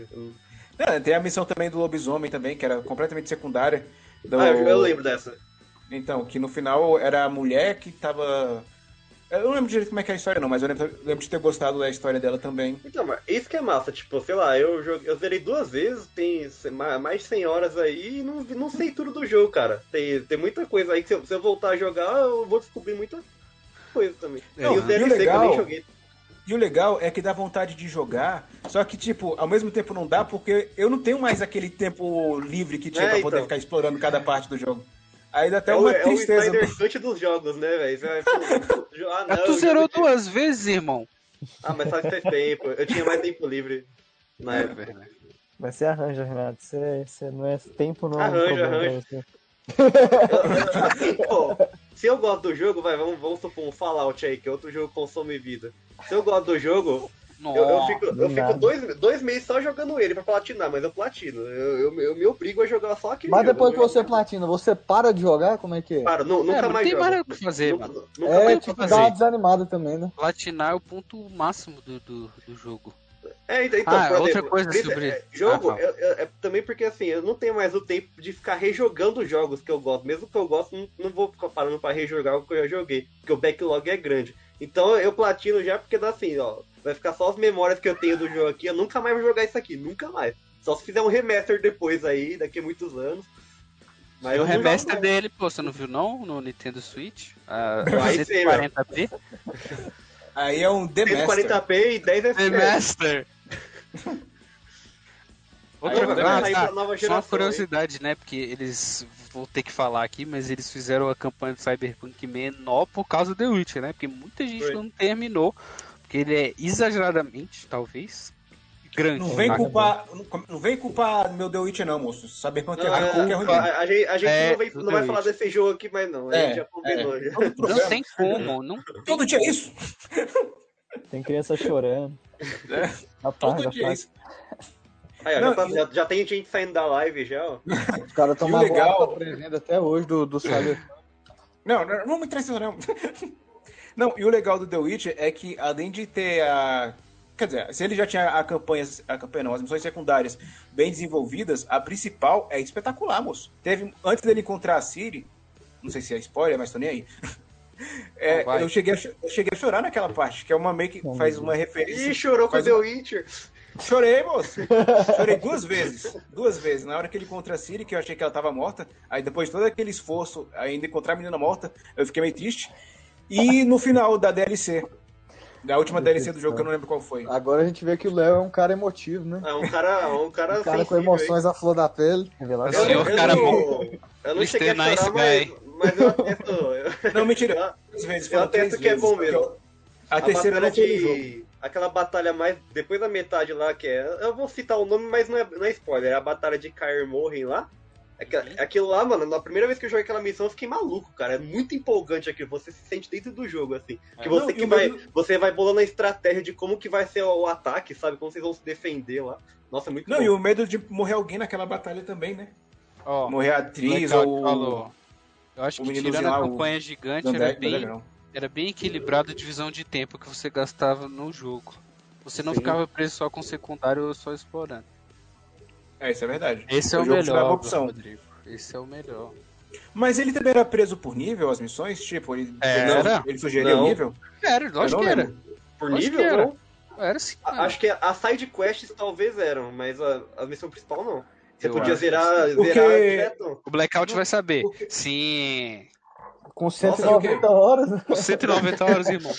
É, tem a missão também do lobisomem também, que era completamente secundária. Do- Ah, eu, eu lembro dessa. Então, que no final era a mulher que tava. Eu não lembro direito como é que é a história, não, mas eu lembro, lembro de ter gostado da história dela também. Então, mas isso que é massa, tipo, sei lá, eu, joguei, eu zerei duas vezes, tem mais de 100 horas aí e não, não sei tudo do jogo, cara. Tem, tem muita coisa aí que se eu, se eu voltar a jogar, eu vou descobrir muita coisa também. Não, e o e o DLC que eu legal- nem joguei. E o legal é que dá vontade de jogar, só que, tipo, ao mesmo tempo não dá, porque eu não tenho mais aquele tempo livre que tinha É, pra poder então. ficar explorando cada parte do jogo. Aí dá até É o, uma é o tristeza. Snyder Cut dos jogos, né, velho? Você vai, pô, ah, Mas não, tu zerou joguei- duas vezes, irmão. Ah, mas faz faz tempo. Eu tinha mais tempo livre na época. verdade. Mas você arranja, Renato. Você, você não é tempo, não é um Arranja, arranja. você. Assim, pô, se eu gosto do jogo, vai, vamos, vamos supor um Fallout aí, que é outro jogo que consome vida. Se eu gosto do jogo, Nossa. eu, eu fico, eu fico dois, dois meses só jogando ele pra platinar, mas eu platino. Eu, eu, eu me obrigo a jogar só aquele Mas jogo. depois que Eu- você platina, você para de jogar? Como é que é? Para, É, nunca não mais tem jogo. mais o que fazer, Nunca- mano. nunca É, tipo, fazer. dá uma desanimada também, né? Platinar é o ponto máximo do, do, do jogo. É, então, Ah, por outra coisa por isso, sobre- é, jogo, Ah, eu- eu- é também porque assim, eu não tenho mais o tempo de ficar rejogando os jogos que eu gosto. Mesmo que eu gosto, não, não vou ficar parando pra rejogar o que eu já joguei, porque o backlog é grande. Então eu platino já porque dá assim, ó, vai ficar só as memórias que eu tenho do jogo aqui, eu nunca mais vou jogar isso aqui, nunca mais. Só se fizer um remaster depois aí, daqui a muitos anos. Mas E o remaster dele, pô, você não viu não? No Nintendo Switch? Ah, Vai ser, 140p? Aí é um The Master. 140p e 10 FPS. Remaster! Outra Aí, ah, tá. Só uma curiosidade, né? Porque eles vou ter que falar aqui, mas eles fizeram a campanha do Cyberpunk menor por causa do The Witcher, né? Porque muita gente Foi. não terminou, porque ele é exageradamente, talvez, grande. Não vem A- culpar, não, não vem culpar meu The Witcher não, moço. Cyberpunk Não, é, é, é, é ruim. a, a gente, a gente É, não, vai, não vai falar desse jogo aqui, mas não. A É, gente já combinou. já. Todo Não tem como, não Todo dia é isso. Tem criança chorando. É, Apaga, Todo dia é apaga. isso. Aí, ó, Não, já, tá- e- já, já tem gente saindo da live já, ó. Os caras estão legal- a pré-venda até hoje do, do Cyber. Não, não, não vamos entrar nisso não. Não, e o legal do The Witcher é que além de ter a... Quer dizer, se ele já tinha a campanha, a campanha não, as missões secundárias bem desenvolvidas, a principal é espetacular, moço. Teve, antes dele encontrar a Ciri, não sei se é spoiler, mas tô nem aí. É, eu, cheguei a, eu cheguei a chorar naquela parte, que é uma meio que faz uma referência. Ih, chorou com o The uma- Witcher. Chorei, moço. Chorei duas vezes. Duas vezes. Na hora que ele encontra a Siri, que eu achei que ela tava morta. Aí depois de todo aquele esforço, ainda encontrar a menina morta, eu fiquei meio triste. E no final da DLC. Da última DLC do jogo, que eu não lembro qual foi. Agora a gente vê que o Léo é um cara emotivo, né? É um cara, um cara, Um cara com emoções à flor da pele. Revelação. Eu, Senhor eu, cara não, bom. eu não cheguei a chorar, Nice mas, mas eu atesto, eu, Não, mentira. Três vezes, eu atesto que é bom mesmo. eu- A terceira batalha no jogo. de. Aquela batalha mais. Depois da metade lá, que é. Eu vou citar o nome, mas não é, não é spoiler. É a batalha de Kaer Morhen lá. Aquela- Aquilo lá, mano, na primeira vez que eu joguei aquela missão, eu fiquei maluco, cara. É muito empolgante aquilo. Você se sente dentro do jogo, assim. Que você Não, que o vai. meu- Você vai bolando a estratégia de como que vai ser o ataque, sabe? Como vocês vão se defender lá. Nossa, é muito Não, bom. e o medo de morrer alguém naquela batalha também, né? Ó, Morrer a atriz Blackout ou. falou. Eu acho o que tirando a lá, o campanha gigante Dandek, era bem, era bem equilibrado a divisão de tempo que você gastava no jogo. Você não Sim. ficava preso só com secundário ou só explorando. É, isso é verdade. Esse é O melhor, opção. Rodrigo. Esse é o melhor. Mas ele também era preso por nível, as missões? Tipo, ele, Era. ele sugeria o nível? Era, lógico que era. Por nível, que era. Era sim. Acho que as side quests talvez eram, mas a, a missão principal não. Você Eu podia acho zerar, Porque- zerar direto. O Blackout vai saber. Porque- Sim. Com Nossa, e o 190 quê? horas, né? Com 190 horas, irmão.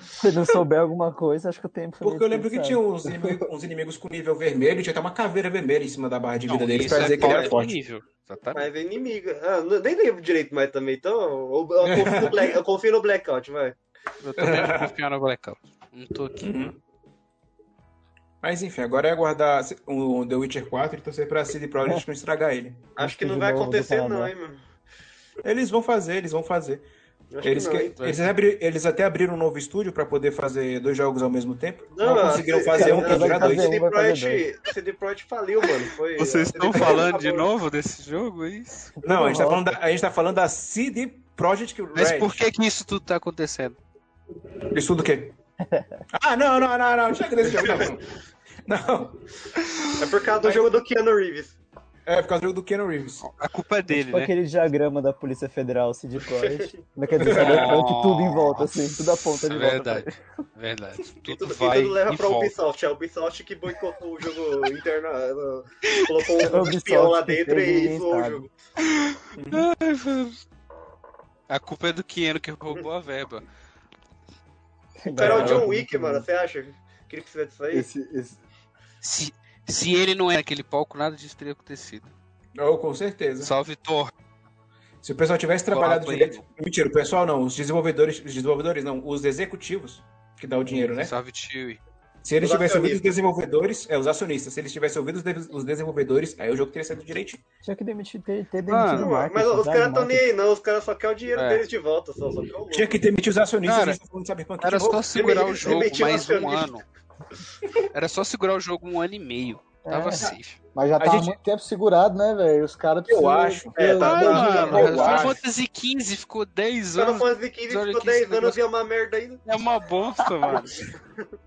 se não souber alguma coisa, acho que o tempo foi Porque eu lembro que tinha uns inimigos, uns inimigos com nível vermelho tinha até uma caveira vermelha em cima da barra de vida Não, deles isso pra dizer é que ele era power forte. nível. Exatamente. Mas é inimigo. Ah, nem lembro direito mais também, então eu, eu confio, no Black- eu confio no Blackout, vai. Eu também vou confiar no Blackout. Não tô aqui. Uhum. Mas enfim, agora é aguardar o The Witcher 4 e torcer pra CD Projekt não estragar ele. Acho que não vai acontecer Canadá. não, hein, mano. Eles vão fazer, eles vão fazer. Eles, que não, que- eles, abri- eles até abriram um novo estúdio pra poder fazer dois jogos ao mesmo tempo. Não, a conseguiram C- fazer a- um a- que dura a dois. CD fazer Projekt, CD Projekt faliu, mano. Foi, Vocês estão Projekt falando de novo desse jogo, é isso? Não, a gente, tá falando da, a gente tá falando da CD Projekt Mas Red. por que que isso tudo tá acontecendo? Isso do quê? Ah, não, não, não, não. Chega desse jogo, não. Não. É por causa do jogo do Keanu Reeves. É por causa do do Keanu Reeves. A culpa é dele, Tipo né? aquele diagrama da Polícia Federal, CD Projekt. Não quer dizer, Cyberpunk, tudo em volta, assim, tudo aponta de volta. Verdade, verdade. E Tudo tudo, e vai tudo leva e pra volta. Ubisoft. É a Ubisoft que boicotou o jogo interno. Colocou um Ubisoft espião lá dentro e e zoou o sabe. jogo. A culpa é do Keanu que roubou a verba. O cara é o John Wick, mano. Você acha que ele precisa disso aí? Esse, esse- Se, se ele não era aquele palco, nada disso teria acontecido. Oh, com certeza. Salve Thor. Se o pessoal tivesse trabalhado direito. Mentira, o pessoal não, os desenvolvedores. Os desenvolvedores não, os executivos que dá o dinheiro, né? Salve Chewie. Se eles Os tivessem ouvido os desenvolvedores, é, os acionistas, se eles tivessem ouvido os, de- os desenvolvedores, aí o jogo teria sido direitinho. Tinha que demitir, ter, ter Ah, demitido o marketing. Mas os caras tão nem aí, não. Os caras só querem o dinheiro É. deles de volta. Só, só. Tinha que demitir os acionistas Cara, a gente tá falando de Cyberpunk Era só segurar o jogo mais um ano. Era só segurar o jogo um ano e meio. Tava É. safe. mas já tá gente- muito tempo segurado, né, velho? Os caras precisam. acho. É, tá- mano, eu Final acho. Fantasy XV ficou 10 Final anos. Fantasy XV ficou que 10 esse anos e é uma merda ainda. É uma bosta, mano.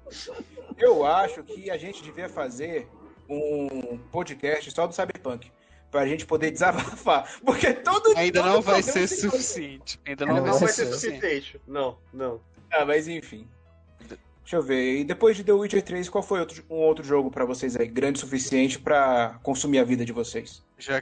Eu acho que a gente devia fazer um podcast só do Cyberpunk. Pra gente poder desabafar. Porque todo Ainda todo não vai ser suficiente. Ainda não, Não vai ser vai ser suficiente. suficiente. Não, não. Ah, mas enfim. Deixa eu ver. E depois de The Witcher 3, qual foi outro- um outro jogo pra vocês aí? Grande o suficiente pra consumir a vida de vocês? Já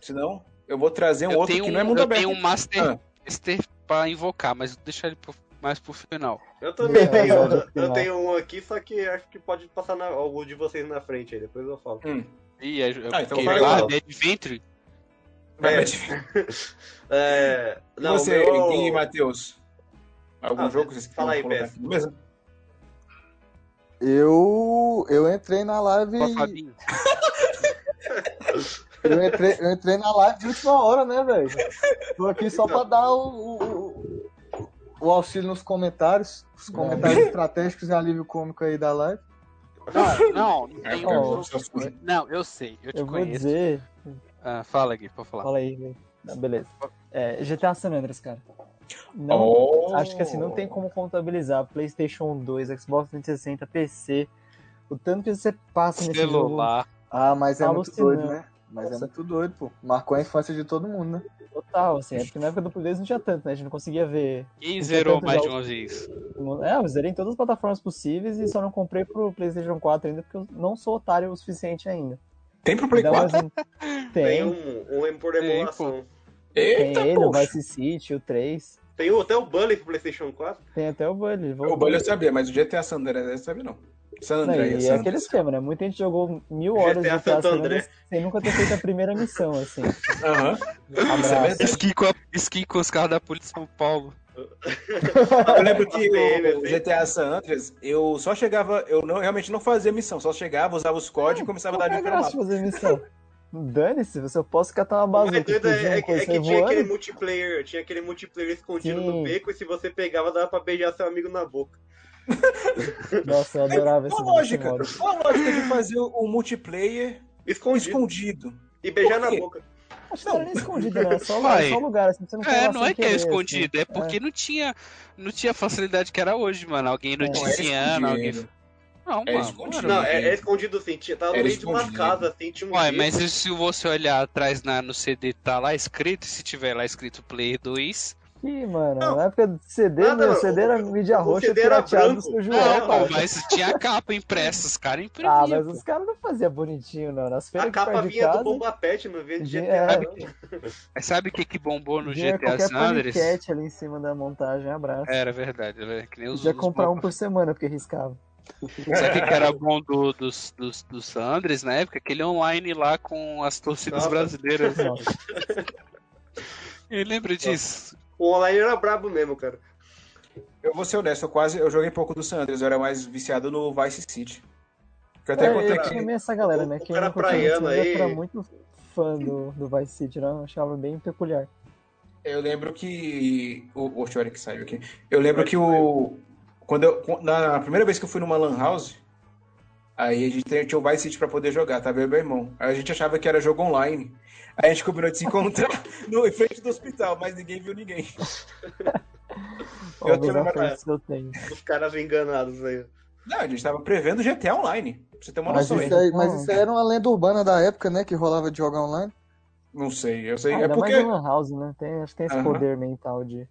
Senão, eu vou trazer um eu outro que um, não é mundo eu aberto. tenho um Master, Ah. Master pra invocar, mas vou deixar ele pro- mais pro final. Eu também É, tenho. eu Eu, tenho. um aqui, só que acho que pode passar na, algum de vocês na frente aí. Depois eu falo. Hum. Ih, é, Ah, então aquele vai lá, lá. Dead Venture. Vai, É. É, E não, você, meu... e Matheus? Algum Ah, jogo que vocês fala aí, mesmo? Eu, eu entrei na live. Eu entrei, eu entrei na live de última hora, né, velho? Tô aqui só pra dar o, o, o auxílio nos comentários. Os comentários estratégicos e alívio cômico aí da live. Não, não, não, tem- Ó, só fui. não, eu sei, eu te Eu vou conheço. dizer. Ah, fala, Gui, pode falar. Fala aí, velho. Não, beleza. É, GTA San Andreas, cara. Não, Oh. Acho que assim, não tem como contabilizar PlayStation 2, Xbox 360, PC. O tanto que você passa nesse jogo. Celular. Ah, mas é muito Alucinante. doido, né? Mas é Nossa. muito doido, pô. Marcou a infância de todo mundo, né? Total, assim. É porque na época do Play 2 não tinha tanto, né? A gente não conseguia ver. Quem zerou mais de uma vez? É, eu zerei em todas as plataformas possíveis e só não comprei pro PlayStation 4 ainda porque eu não sou otário o suficiente ainda. Tem pro Play Dá 4? mais um- Tem Tem, um, um por emulação. tem Eita, ele, o poxa. Vice City, o 3. Tem o- até o Bully pro PlayStation 4. Tem até o Bully. O Bully eu sabia, mas o GTA San Andreas eu sabia não. San Não, Andreas. e San é aquele esquema, né? Muita gente jogou mil horas de GTA GTA Santo San. Andreas sem nunca ter feito a primeira missão, assim. Aham. Verdade. Skin com, a- skin com os carros da Polícia de São Paulo. Eu lembro que o GTA San Andreas, eu só chegava, eu não, realmente não fazia missão, só chegava, usava os códigos e começava a dar é de pelo graça de fazer missão? Dane-se, você eu posso catar uma bazuca, doido explodir é, uma é que, é que tinha aquele multiplayer, tinha aquele multiplayer escondido Sim. no beco e se você pegava dava pra beijar seu amigo na boca. Nossa, eu adorava esse Qual a esse lógica? modo. Qual a lógica de fazer o multiplayer Escondido. escondido? E beijar na boca. Acho que não era nem escondido, né? Só, só lugar, assim, você não É, não é que é querer, escondido, assim. é porque não tinha não tinha a facilidade que era hoje, mano. Alguém era noticiando, alguém. Não, É mano. escondido. Não, é, é escondido sim. Tava no meio de uma casa, assim, tinha um Ué, mas e se você olhar atrás na, no CD, tá lá escrito, e se tiver lá escrito Play 2, Ih, mano, Não. na época do CD, Nada, meu, não, CD era mídia o roxa CD era pirateado do seu João, Não, cara. mas tinha a capa impressa, os caras imprimiam. Ah, mas os caras não faziam bonitinho, não. Nas feiras A capa vinha casa, do Bomba Pet, não vinha de GTA. é. Mas sabe o que, que bombou no vinha GTA San Andreas? paniquete ali em cima da montagem, abraço. Era verdade, era que nem os Podia comprar um por semana, porque riscava. Sabe o que, que era bom do, dos, dos, do San Andreas na época? Aquele online lá com as torcidas Nossa. brasileiras. Nossa. Eu lembro disso. O online era brabo mesmo, cara. Eu vou ser honesto, eu quase eu joguei pouco do San Andreas, eu era mais viciado no Vice City. Que eu até É, contei essa galera, né? O Quem curtia praiano aí. era muito fã do, do Vice City, né? Eu achava bem peculiar. Eu lembro que. O, o que saiu aqui. Eu lembro que o. Quando eu. Na primeira vez que eu fui numa Lan House, aí a gente tinha o Vice City pra poder jogar, tava eu e meu irmão. Aí a gente achava que era jogo online. Aí a gente combinou de se encontrar no, em frente do hospital, mas ninguém viu ninguém. Eu tenho uma- que eu tenho. Os caras enganados aí. Não, a gente tava prevendo GTA Online. Pra você ter uma Mas noção isso, aí. mas isso aí era uma lenda urbana da época, né? Que rolava de jogar online. Não sei, eu sei. Ah, é porque mais House, né? Tem, acho que tem esse poder mental de.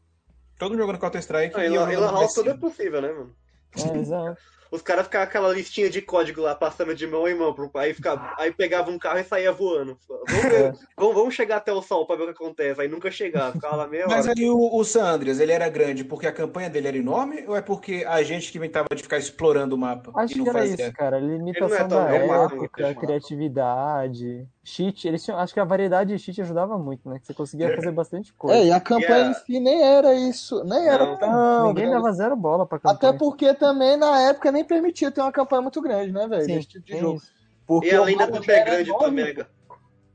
Todo mundo jogando Counter-Strike Ah, e Lan House tudo é possível, né, mano? É, exato. Os caras ficavam com aquela listinha de código lá, passando de mão em mão. pro- Aí, ficava, aí pegava um carro e saía voando. Vamos, ver, vamos, vamos chegar até o sol pra ver o que acontece. Aí nunca chegava, ficava lá meia Mas hora. aí o, o San Andreas, ele era grande porque a campanha dele era enorme ou é porque a gente que inventava de ficar explorando o mapa Acho e não que era fazia? isso, cara. Limitação Ele não é tão da época, é mapa. criatividade, cheat. Eles tinham, acho que a variedade de cheat ajudava muito, né? Que você conseguia fazer bastante coisa. É, e a campanha a- em si nem era isso. Nem era Não. tão Ninguém grande. dava zero bola pra campanha. Até porque também na época nem permitia ter uma campanha muito grande, né, velho? Sim, Desse tipo de jogo. Porque E além o da do já pé era grande enorme, também.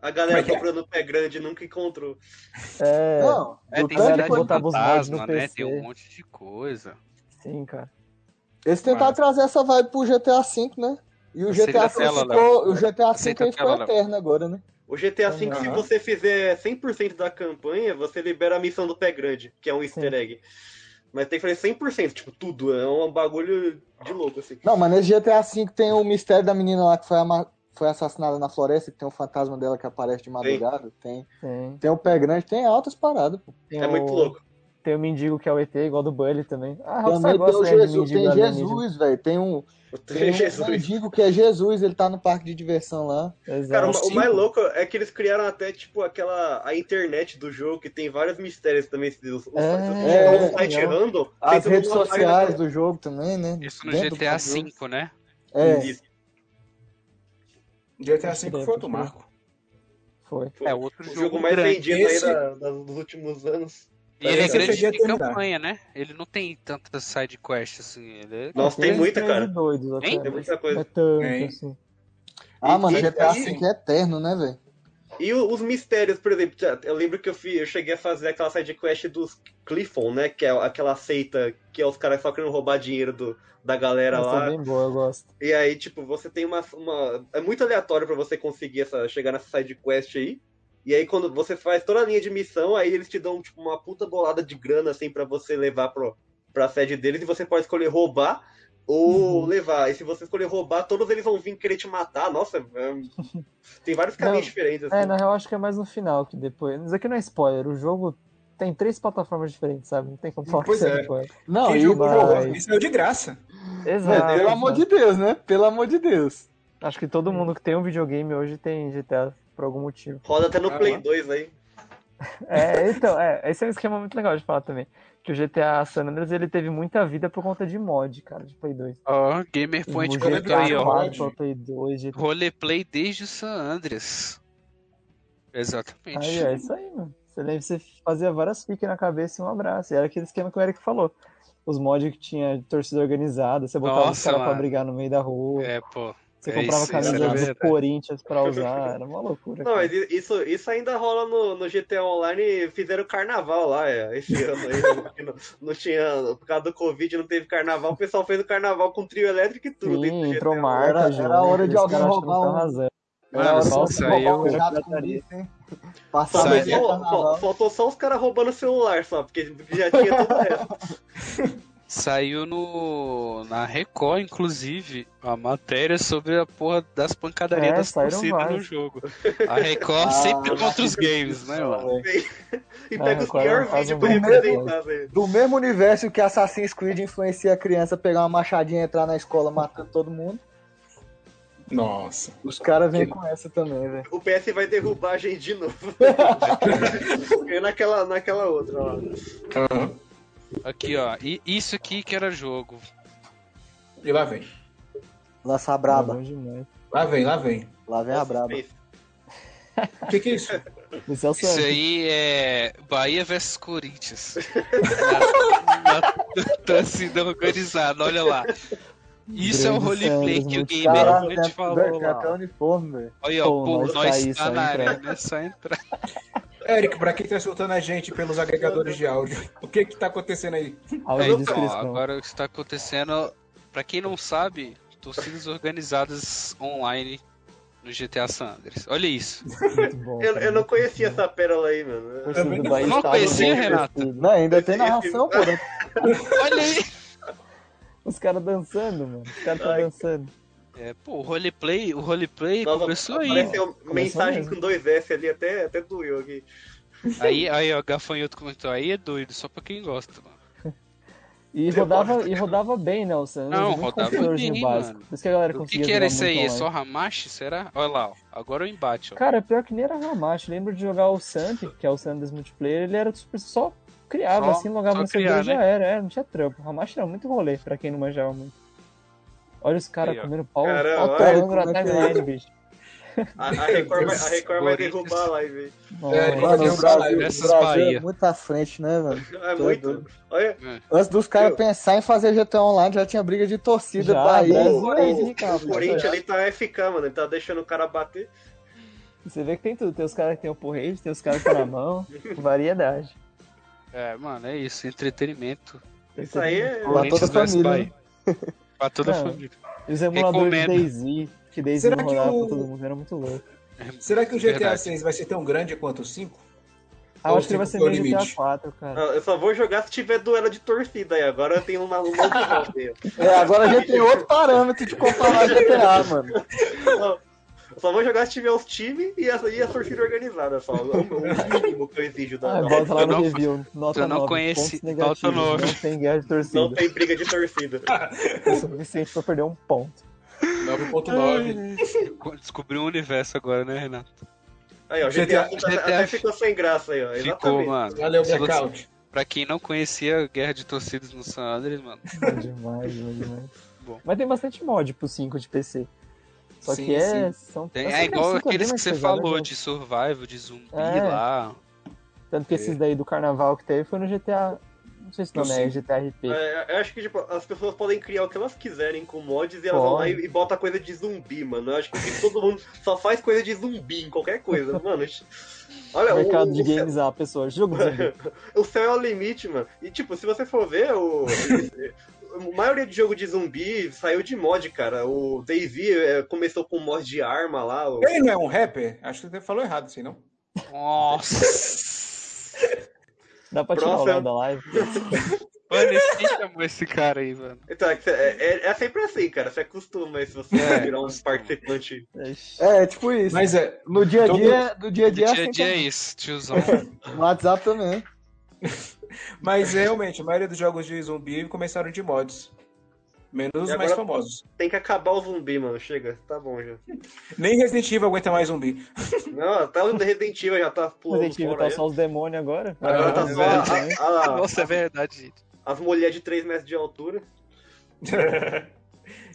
A Como galera é que é? comprando pé grande nunca encontrou. É, Não, É, tem cidade que- botava os mods no né? PC. Tem um monte de coisa. sim, cara. Eles tentaram Mas- trazer essa vibe pro GTA V, né? E o GTA V ficou, o GTA V a ficou tela, Léo. eterno agora, né? O GTA V, se Aham. você fizer 100% da campanha, você libera a missão do pé grande, que é um easter egg. Mas tem que fazer 100%, tipo, tudo. É um bagulho de louco, assim. Não, mas nesse GTA V tem o mistério da menina lá que foi, ama- foi assassinada na floresta, que tem o fantasma dela que aparece de madrugada. Tem, Tem, tem o pé grande, tem altas paradas, pô. tem É o- muito louco. Tem o mendigo que é o ET, igual do Bully também. Ah, Também tem gosta o né, Jesus, tem. Jesus, velho. Tem um, tem um Jesus. mendigo que é Jesus, ele tá no parque de diversão lá. Exato. Cara, o, o mais louco é que eles criaram até, tipo, aquela. a internet do jogo, que tem vários mistérios também. Os, os, É, os site legal. random. As redes sociais do jogo também, né? Isso no Dentro GTA. V, né? É, Isso. GTA V foi outro marco. Foi. Foi É outro o jogo, jogo mais grande. vendido Esse- aí da- da- dos últimos anos. E ele é grande de campanha, né? Ele não tem tanta side quest assim. Ele é... Nossa, tem muita, cara. Doidos, até, Tem muita coisa. É tanto, Tem. assim. Ah, E- mano, e- GTA V é eterno, né, velho? E os mistérios, por exemplo, eu lembro que eu, fui, eu cheguei a fazer aquela side quest dos Clifton, né? Que é aquela seita que é os caras só querendo roubar dinheiro do, da galera Essa lá. é bem boa, eu gosto. E aí, tipo, você tem uma. uma é muito aleatório pra você conseguir essa, chegar nessa side quest aí. E aí, quando você faz toda a linha de missão, aí eles te dão, tipo, uma puta bolada de grana, assim, pra você levar pro, pra sede deles. E você pode escolher roubar ou Uhum. levar. E se você escolher roubar, todos eles vão vir querer te matar. Nossa, é- tem vários caminhos Não, diferentes, assim. É, na real, acho que é mais no final que depois. Isso aqui não é spoiler, o jogo tem três plataformas diferentes, sabe? Não tem como falar Pois que é. spoiler. Não, Quem e jogou, mas- saiu de graça. Exato. pelo amor de Deus, né? Pelo amor de Deus. Acho que todo mundo que tem um videogame hoje tem GTA por algum motivo. Roda até no Ah, Play lá. 2 aí. É, então, é, esse é um esquema muito legal de falar também. Que o GTA San Andreas ele teve muita vida por conta de mod, cara, de Play 2. Ó, Gamer Point o comentou GTA aí, ó. 4 pra Play 2, GTA... Roleplay desde o San Andreas. Exatamente. Aí, é isso aí, mano. Você lembra, você fazia várias fiques na cabeça e um abraço. E era aquele esquema que o Eric falou. Os mods que tinha torcida organizada, você botava os Nossa, caras pra brigar no meio da rua. É, pô. Você é comprava isso, camisa do. Corinthians pra usar. Era uma loucura. Não, cara. mas isso, isso ainda rola no, no GTA Online. Fizeram carnaval lá é, esse ano aí. não, não tinha. Por causa do Covid não teve carnaval. O pessoal fez o carnaval com trio elétrico e tudo. Sim, entrou marca, Era- era a hora de alguém roubar tão um- Mano, hora só de saiu- um o só- faltou só os caras roubando o celular só, porque já tinha tudo o resto. Saiu no na Record, inclusive, a matéria sobre a porra das pancadarias É, das torcidas no jogo. A Record Ah, sempre contra os que games, né, mano? E Ah, pega os agora piores vídeos pra representar, velho. Do mesmo universo que Assassin's Creed influencia a criança a pegar uma machadinha e entrar na escola matando todo mundo, Nossa. os caras vêm com essa também, velho. O PS vai derrubar a gente de novo. E naquela, naquela outra lá. Aham. Aqui, ó. E isso aqui que era jogo. E lá vem. Lança a braba. Lá vem, lá vem. Lá vem a braba. O que, que é isso? É Isso Santos. aí é Bahia versus Corinthians. na, na torcida organizada, olha lá. Isso é o Grande roleplay que o Gamer Caralho, tem, falou tem lá. até uniforme. Olha, Pô, pô, nós nós tá tá na entrar. arena, é só entrar. Eric, pra quem tá escutando a gente pelos agregadores de áudio, o que que tá acontecendo aí? Áudio Então, agora o que está acontecendo, pra quem não sabe, torcidas organizadas online no GTA San Andreas. Olha isso. Muito bom. Eu, eu não conhecia essa pérola aí, mano. Também Bahia não estava conhecia, Renato? Não, ainda tem narração, pô. né? Olha aí. Os caras dançando, mano. Os caras estão Ai. dançando. É, pô, o roleplay, o roleplay Nossa, começou aí. Apareceu mensagem mesmo. com dois S ali, até, até doeu aqui. Aí, aí, ó, Gafanhoto comentou, aí é doido, só pra quem gosta, mano. E rodava, e rodava bem, né, o Santos? Não, rodava bem, básico. mano. Por isso que a galera O que, que era esse aí? É online. só Hamashi, será? Olha lá, ó. Agora o embate, ó. Cara, pior que nem era Ramacho. Lembro de jogar o Samp, que é o Sanders Multiplayer, ele era super, só criava, Só- assim, logava no servidor e já né? era. É, não tinha trampo. Ramacho era muito rolê, pra quem não manjava muito. Olha os caras comendo pau, Caramba, pau olha na como é que é. timeline, bicho. A, a Record, vai, a Record vai Corinthians. derrubar a live aí. É, Mano, o Brasil, o Essas Brasil Bahia. é muito à frente, né, velho? É é muito. doido. Olha, Antes dos caras pensar em fazer GTA Online, já tinha briga de torcida Já, Bahia aí, de o Ricardo. Corinthians ele tá FK, mano. Ele tá deixando o cara bater. Você vê que tem tudo. Tem os caras que tem o porrete, tem os caras que tá na mão. Variedade. É, mano, é isso, entretenimento. Isso aí é. Pra toda Corinthians a família, Bahia. Pra toda a Não. família. E os emuladores de Recomendo. DayZ, que DayZ Será não que rodava o- pra todo mundo, era muito louco. Será que o GTA Verdade. 6 vai ser tão grande quanto o 5? Ah, acho que ele vai ser meio GTA limite? 4, cara. Eu só vou jogar se tiver duelo de torcida aí. Agora eu tenho uma, um aí. É, agora a gente tem outro parâmetro de comparar GTA, mano. Não, Só vou jogar se tiver os times e a, e a torcida organizada só. O, o mínimo que eu exijo da. Ah, da- bota lá eu no não- review. Nota eu não 9, conheci- nota nove. Não tem guerra de torcida. Não tem briga de torcida. É suficiente pra perder um ponto. 9.9. Descobriu um universo agora, né, Renato? Aí, ó, GTA GTA, até, até ficou sem graça aí, ó. Ficou, Exatamente. mano. Valeu, Se você- blackout. Pra quem não conhecia Guerra de Torcidas no San Andreas, mano. Bom demais, bom demais. Bom. Mas tem bastante mod pro 5 de PC. Só Sim, que é. São, Tem, é igual 5 bem aqueles que você falou, né? de survival, de zumbi É. lá. Tanto que esses daí do carnaval que teve foi no GTA. Não sei se o nome é. GTA RP. É, eu acho que tipo, as pessoas podem criar o que elas quiserem com mods e elas vão lá e, Pode. e botam coisa de zumbi, mano. Eu acho que todo mundo só faz coisa de zumbi em qualquer coisa, mano. Olha, o, Mercado o, de o céu- games, ah, pessoa, jogo de zumbi. o céu é o limite, mano. E tipo, se você for ver, o. A maioria de jogo de zumbi saiu de mod, cara. O Daisy é, começou com mod de arma lá. o- Ele não é um rapper? Acho que você falou errado assim, não? Nossa! Dá pra tirar o da live? Mano, quem chamou esse cara aí, mano? Então, é, é, é- é sempre assim, cara. Você acostuma se você É, virar um participante. Ixi. É, tipo isso. Mas é. No dia a todo- dia, no dia a No dia, é dia a assim dia é também. isso, tiozão. No WhatsApp também. Mas realmente, a maioria dos jogos de zumbi começaram de mods. Menos os mais famosos. Tem que acabar o zumbi, mano. Chega, tá bom já. Nem Resident Evil aguenta mais zumbi. Não, até o Resident Evil já tá pulando Resident Evil tá aí. só os demônios agora. Agora tá Ah, só é a- a- Nossa, é verdade, gente. as mulheres de 3 metros de altura.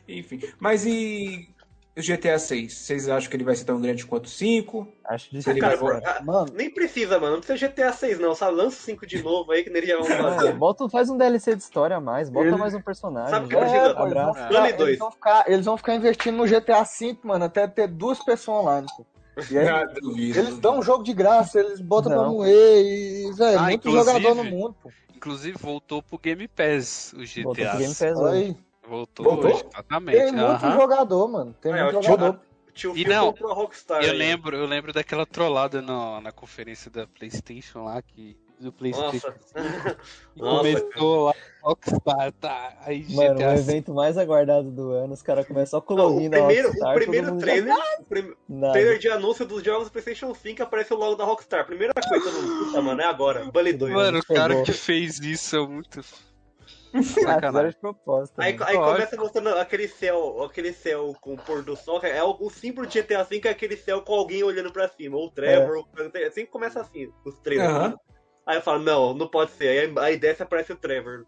Enfim. Mas e o GTA 6? Vocês acham que ele vai ser tão grande quanto o 5? Acho Ele difícil. vai Cara, for- ah, Mano, nem precisa, mano. Não precisa GTA 6, não. Só lança o 5 de novo aí que nele já vão fazer. Mano, bota, faz um DLC de história a mais, bota Ele- mais um personagem. Sabe o que precisa? é, pô, eles, vão ficar, eles, vão ficar, eles vão ficar investindo no GTA V, mano, até ter duas pessoas online, pô. E aí, Ah, duvido. eles dão um jogo de graça, eles botam pra Não. moer e, velho, Ah, muito jogador no mundo, pô. Inclusive, voltou pro Game Pass o GTA. Voltou pro Game Pass hoje. Voltou, Voltou? hoje, exatamente. Tem muito jogador, mano. Tem ó, muito tio- jogador. Tio E não, a Rockstar. Eu aí. lembro, eu lembro daquela trollada no- na conferência da PlayStation lá, que do PlayStation Nossa. que Nossa, começou lá, Rockstar, tá, aí Mano, GTA o evento mais aguardado do ano, os caras começam só Não, o colorindo a primeiro, Rockstar, o primeiro mundo já- trailer, o prim- trailer de anúncio dos jogos do PlayStation 5 apareceu logo da Rockstar. Primeira coisa, puta, mano, é agora. Bully 2. Mano, o cara que fez isso é muito sacanagem. Aí, mano. aí começa mostrando aquele céu, aquele céu com o pôr do sol, é o, o símbolo de GTA V é aquele céu com alguém olhando pra cima, ou o Trevor, ou- sempre começa assim, os trailers. Aham. Aí eu falo, não, não pode ser. Aí, aí desce e aparece o Trevor.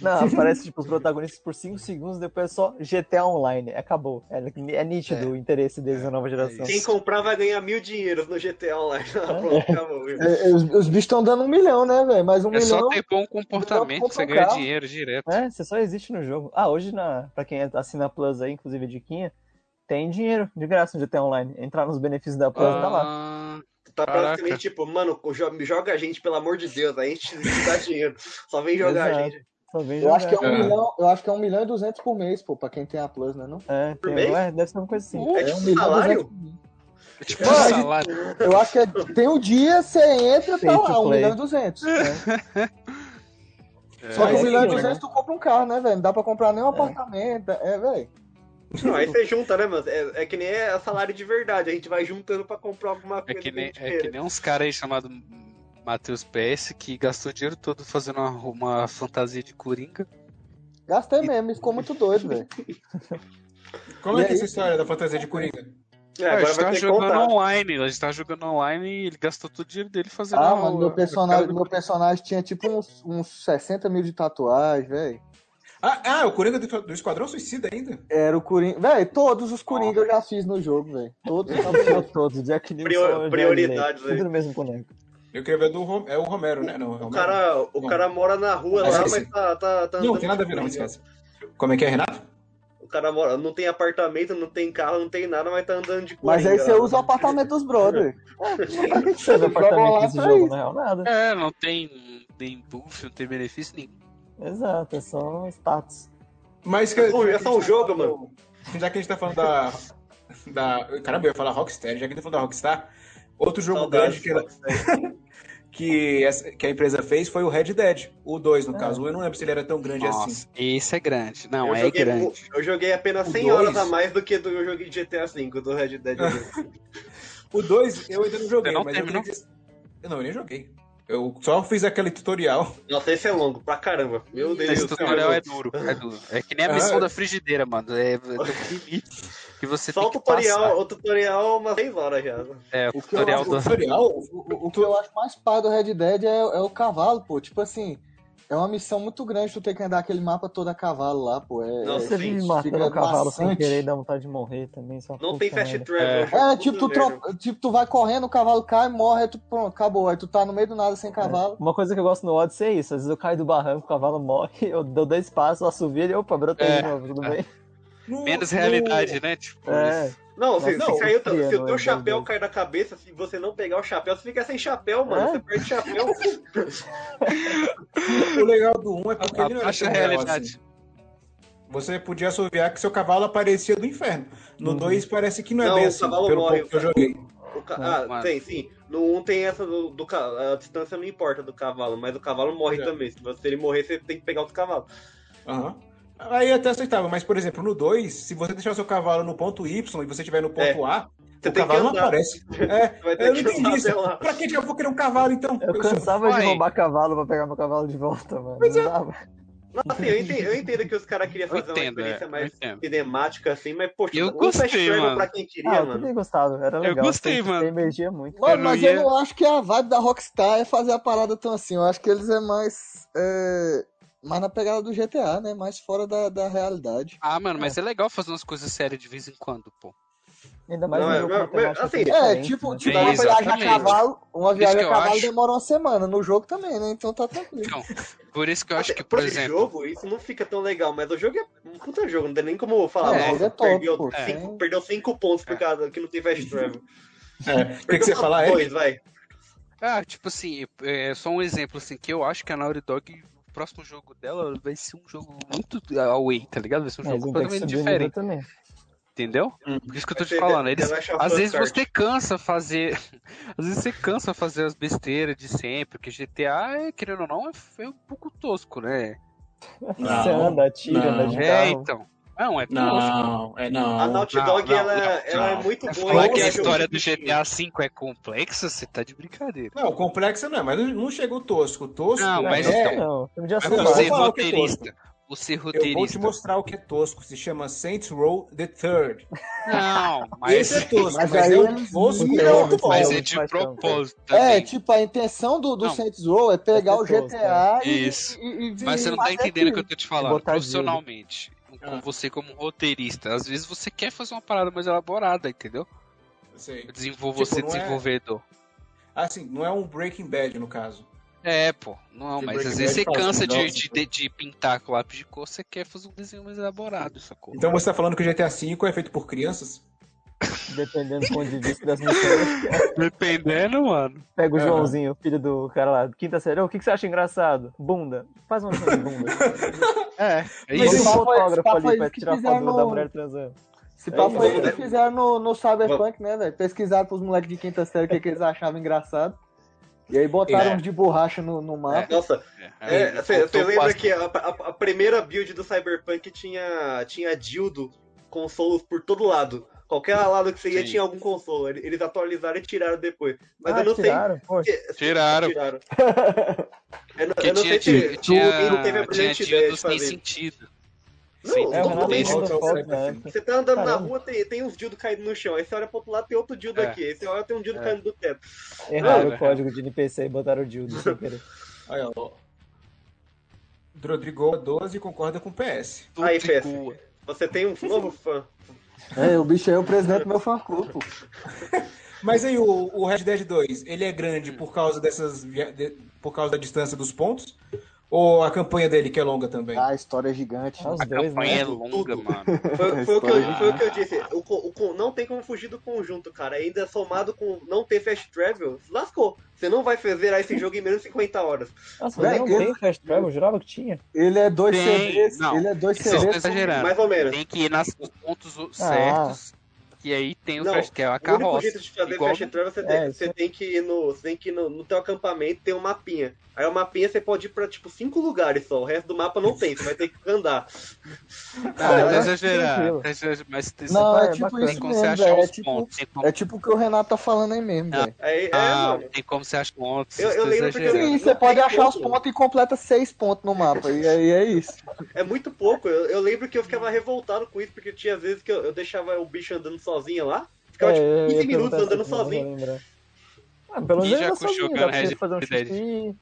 Não, aparece tipo os protagonistas por 5 segundos, depois é só GTA Online. Acabou. É, é nítido o interesse deles na nova geração. Quem comprar vai ganhar mil dinheiros no GTA Online. Pronto, acabou. É, é, os, os bichos estão dando um milhão, né, velho? Mais um É só milhão. ter bom comportamento que você ganha carro. dinheiro direto. É, você só existe no jogo. Ah, hoje, na, pra quem assina a Plus aí, inclusive a diquinha, tem dinheiro de graça no GTA Online. Entrar nos benefícios da Plus, tá lá. Ah, Tá Caraca. praticamente tipo, mano, jo- joga a gente, pelo amor de Deus, a gente te dá dinheiro. Só vem jogar a Exato. gente. Só vem Eu acho que é um É. milhão, eu acho que é um milhão e duzentos por mês, pô, pra quem tem a Plus, né? Não? É, Por tem, mês? ué, deve ser uma coisa assim. É É tipo um milhão e salário? é tipo Mano, um salário. Eu acho que é, tem um dia, você entra, Pay tá lá, um play. milhão e duzentos. É, Só que É, um milhão e sim, duzentos tu compra um carro, né, velho? Não dá pra comprar nem um apartamento. É, velho. Não, aí você junta, né, mano? É, é que nem é salário de verdade. A gente vai juntando pra comprar alguma É coisa. que nem, é que nem uns caras aí chamados Matheus PS que gastou o dinheiro todo fazendo uma, uma fantasia de Coringa. Gastei mesmo, e ficou muito doido, velho. Como é E que é essa história da fantasia de Coringa? É, a agora gente vai tá jogando online, a gente tá jogando online e ele gastou todo o dinheiro dele fazendo Ah, uma- mano, meu a personagem, meu personagem tinha tipo uns, uns 60 mil de tatuagem, velho. Ah, ah, o Coringa do, do Esquadrão Suicida ainda. Era o Coringa. Velho, todos os Coringa eu já fiz no jogo, velho. Todos todos, Jack Nicholson, Prior- prioridades aí. Tudo no mesmo boneco. Eu queria ver do Rom... É o Romero, né? Não, é O Romero. cara, o Não. cara mora na rua Ah, lá, esqueci. mas tá, tá, tá Não, tem nada a ver, não, esquece. Como é que é, Renato? O cara mora, não tem apartamento, não tem carro, não tem nada, mas tá andando de Mas Coringa. aí você usa o apartamento dos. Pra que que serve o apartamento desse jogo, na real? Nada. É, não tem, não tem buff, não tem benefício nenhum. Exato, é só status. Mas que, É só- é só um jogo, falando- Já que a gente tá falando da. da caramba, eu ia falar Rockstar, já que a gente tá falando da Rockstar, outro jogo Saudades, grande que, que, essa- que a empresa fez foi o Red Dead. O 2, no É. caso. Eu não lembro se ele era tão grande assim. Nossa, esse é grande. Não, eu, é joguei, grande. eu joguei apenas O 100 dois? horas a mais do que do eu joguei de GTA V, do Red Dead. O 2 eu ainda não joguei, não mas terminou? eu queria. Eu não, eu nem joguei. Eu só fiz aquele tutorial. Nossa, esse é longo pra caramba. Meu Deus Esse do céu. tutorial é duro, é duro. É que nem a Ah, missão é. da frigideira, mano. É, limite que você Só tem o que tutorial, passar. o tutorial é umas 6 horas já. É, o O tutorial acho- do... tutorial? O, o- o que eu acho mais pai do Red Dead é, é o cavalo, pô. Tipo assim, É uma missão muito grande tu ter que andar aquele mapa todo a cavalo lá, pô. É, Não, é- vive matando fica o cavalo sem maçante. querer e dá vontade de morrer também. Só Não tem fast travel. É. É, tipo tu, tipo, tu vai correndo, o cavalo cai, morre, aí tu, pronto, acabou. Aí tu tá no meio do nada sem cavalo. Uma coisa que eu gosto no Odyssey é isso. Às vezes eu caio do barranco, o cavalo morre, eu dou dois passos, assovio ele, opa, brotei É, de novo, tudo é. bem? No- Menos no- realidade, né? Tipo, É. Não, se, Não, se, caiu, se o teu é chapéu cair na cabeça, se você não pegar o chapéu, você fica sem chapéu, mano. É? Você perde o chapéu. O legal do 1 é porque ele não a era real realidade. assim. Você podia assoviar que seu cavalo aparecia do inferno. No Uhum. 2 parece que não é Não, bem o assim, cavalo pelo morre, pouco que eu o joguei. O ca- Mano. Ah, tem, sim. No 1 tem essa do, do ca- A distância não importa do cavalo, mas o cavalo morre É. também. Se você- ele morrer, você tem que pegar outro cavalo. Aham. Aí até aceitável, mas por exemplo, no 2, se você deixar o seu cavalo no ponto Y e você estiver no ponto A, Você o tem que cavalo não aparece. É, Vai ter eu não entendi isso. Pra que eu vou querer um cavalo então? Eu sou- cansava de Vai. roubar cavalo pra pegar meu cavalo de volta, mano. Pois não é. dava. Não, assim, eu entendo, eu entendo que os caras queriam Eu fazer uma entendo, experiência é, mais eu cinemática, assim, mas, poxa, Eu um gostei, travel mano. pra quem queria, Ah, eu mano. também gostava, era legal. gostei, Você- mano. Você emergia muito. Mano, não mas ia- eu não acho que a vibe da Rockstar é fazer a parada tão assim. Eu acho que eles é mais. É, mais na pegada do GTA, né? Mais fora da, da realidade. Ah, mano, mas é legal fazer umas coisas sérias de vez em quando, pô. Ainda mais Não, um é- jogo mas- mas, assim, É, tipo, né? tipo É, uma viagem a cavalo. Uma viagem a cavalo acho. demora uma semana. No jogo também, né? Então tá tranquilo. Então, por isso que eu acho Até que, por pro exemplo, jogo, isso não fica tão legal, mas o jogo é um puta jogo, não tem nem como falar, É, nossa, é top, perdeu, pô. cinco, É. perdeu cinco pontos por causa que não tem fast travel. É, o que, que você falar, Eric? Dois, vai. Ah, tipo assim, é só um exemplo assim, que eu acho que a Naughty Dog, próximo jogo dela vai ser um jogo muito away, tá ligado? Vai ser um Mas jogo completamente diferente, também. entendeu? Por isso que eu tô te falando, eles, às vezes você cansa fazer, às vezes você cansa fazer as besteiras de sempre, porque GTA, é, querendo ou não, é, é um pouco tosco, né? Não, Você anda, atira, não. anda de É, carro. então. Não, é tosco. Não, é não. A Naughty não, Dog, não, ela, não, ela não. é muito É boa. que a jogo história do GTA V é complexa, você tá de brincadeira. Não, complexa não é, mas não chega o tosco. O tosco Não, mas é... então, Não, filme de Mas eu Você o é roteirista. Você Eu vou te roteirista. mostrar o que é tosco. Se chama Saints Row the Third. Não, mas, Esse é tosco, Mas mas, é um tosco que é muito bom. mas é de propósito É, também. tipo, a intenção do, do Não. Saints Row é pegar o Pessoas, GTA e, Isso. e, e- Mas você não tá entendendo o que eu tô te falando. Profissionalmente, com Ah. você como roteirista, às vezes você quer fazer uma parada mais elaborada, entendeu? Sei. Desenvol Tipo, você é- desenvolvedor. Assim, não é um Breaking Bad, no caso. É, pô, não, De mas Breaking às vezes você cansa de, de, de, de pintar com lápis de cor, você quer fazer um desenho mais elaborado, sacou? Então você tá falando que o GTA V é feito por crianças? Dependendo do ponto de vista das missões. Dependendo, mano. Pega o Aham. Joãozinho, filho do cara lá, quinta série. Ô, o que, que você acha engraçado? Bunda. Faz uma de bunda. É, é isso. um papo é- fotógrafo papo ali é pra tirar foto fizeram da no- mulher transando. Esse papo É foi isso. o que fizeram no, no Cyberpunk, né, velho? Pesquisaram pros moleques de quinta série o que, que eles achavam engraçado. E aí botaram É. uns de borracha no, no mapa. Nossa, É, você faltou lembra quase- que a, a- a primeira build do Cyberpunk tinha, tinha dildo, consolos por todo lado. Qualquer lado que você ia Sim. tinha algum consolo. Eles atualizaram e tiraram depois. Mas ah, eu não sei. tiraram? Poxa. se- Tiraram. tiraram. Eu não, eu não tinha, sei se tinha, não teve a brilhante ideia de sem fazer. sentido. Não, Sem É, o todo Renato mundo mandou Isso. foto na época. Você tá andando na Caramba. rua, tem, tem uns dildos caindo no chão. Aí você olha pro outro lado, tem outro dildo É. aqui. Aí você olha, tem um dildo É. caindo do teto. Erraram É, o código de NPC e botaram o Dildo sem querer. Olha, ó. Rodrigo 12 concorda com o PS. Aí, igual. Você tem um novo fã. É, o bicho é o presidente do meu fã clube. Mas aí o, o Red Dead 2, ele é grande por causa dessas de- por causa da distância dos pontos? Ou a campanha dele que é longa também? Ah, a história é gigante. Ah, os A dois, campanha né? é longa, Tudo. mano. Foi, foi o que eu, Ah. foi o que eu disse. O, o não tem como fugir do conjunto, cara. Ainda somado com não ter fast travel, lascou. Você não vai zerar esse jogo em menos de 50 horas. Nossa, não tem Fast Travel, eu jurava que tinha. Ele é dois Tem, CDs. não. Ele é dois CDs. exagerando. Mais ou menos. Tem que ir nas, nos pontos Ah. certos. E aí tem o Não, fast, que é a O único carroça. jeito de fazer Igual fast travel, você tem, É, você isso. tem que ir no. Você tem que ir no, no teu acampamento tem um mapinha. Aí o mapinha você pode ir pra tipo cinco lugares só. O resto do mapa não tem, você vai ter que andar. Não, Ah, tá eu acho exagerando. tranquilo. tá exagerando, Mas tem, Não, é é tipo tem isso como você mesmo, achar velho. É os tipo, pontos. Como, é tipo o que o Renato tá falando aí mesmo, Ah, velho. Aí, é, ah, tem como você achar os pontos. Eu- eu lembro eu- exagerando. Sim, não você pode achar os pontos e completa seis pontos no mapa. E aí é isso. É muito pouco. Eu, eu lembro que eu ficava revoltado com isso, porque tinha vezes que eu, eu deixava o bicho andando sozinho lá. Ficava tipo É, eu 15 ia minutos andando não sozinho. Ah, pelo menos E com sozinho, jogando dá pra você fazer um xixi.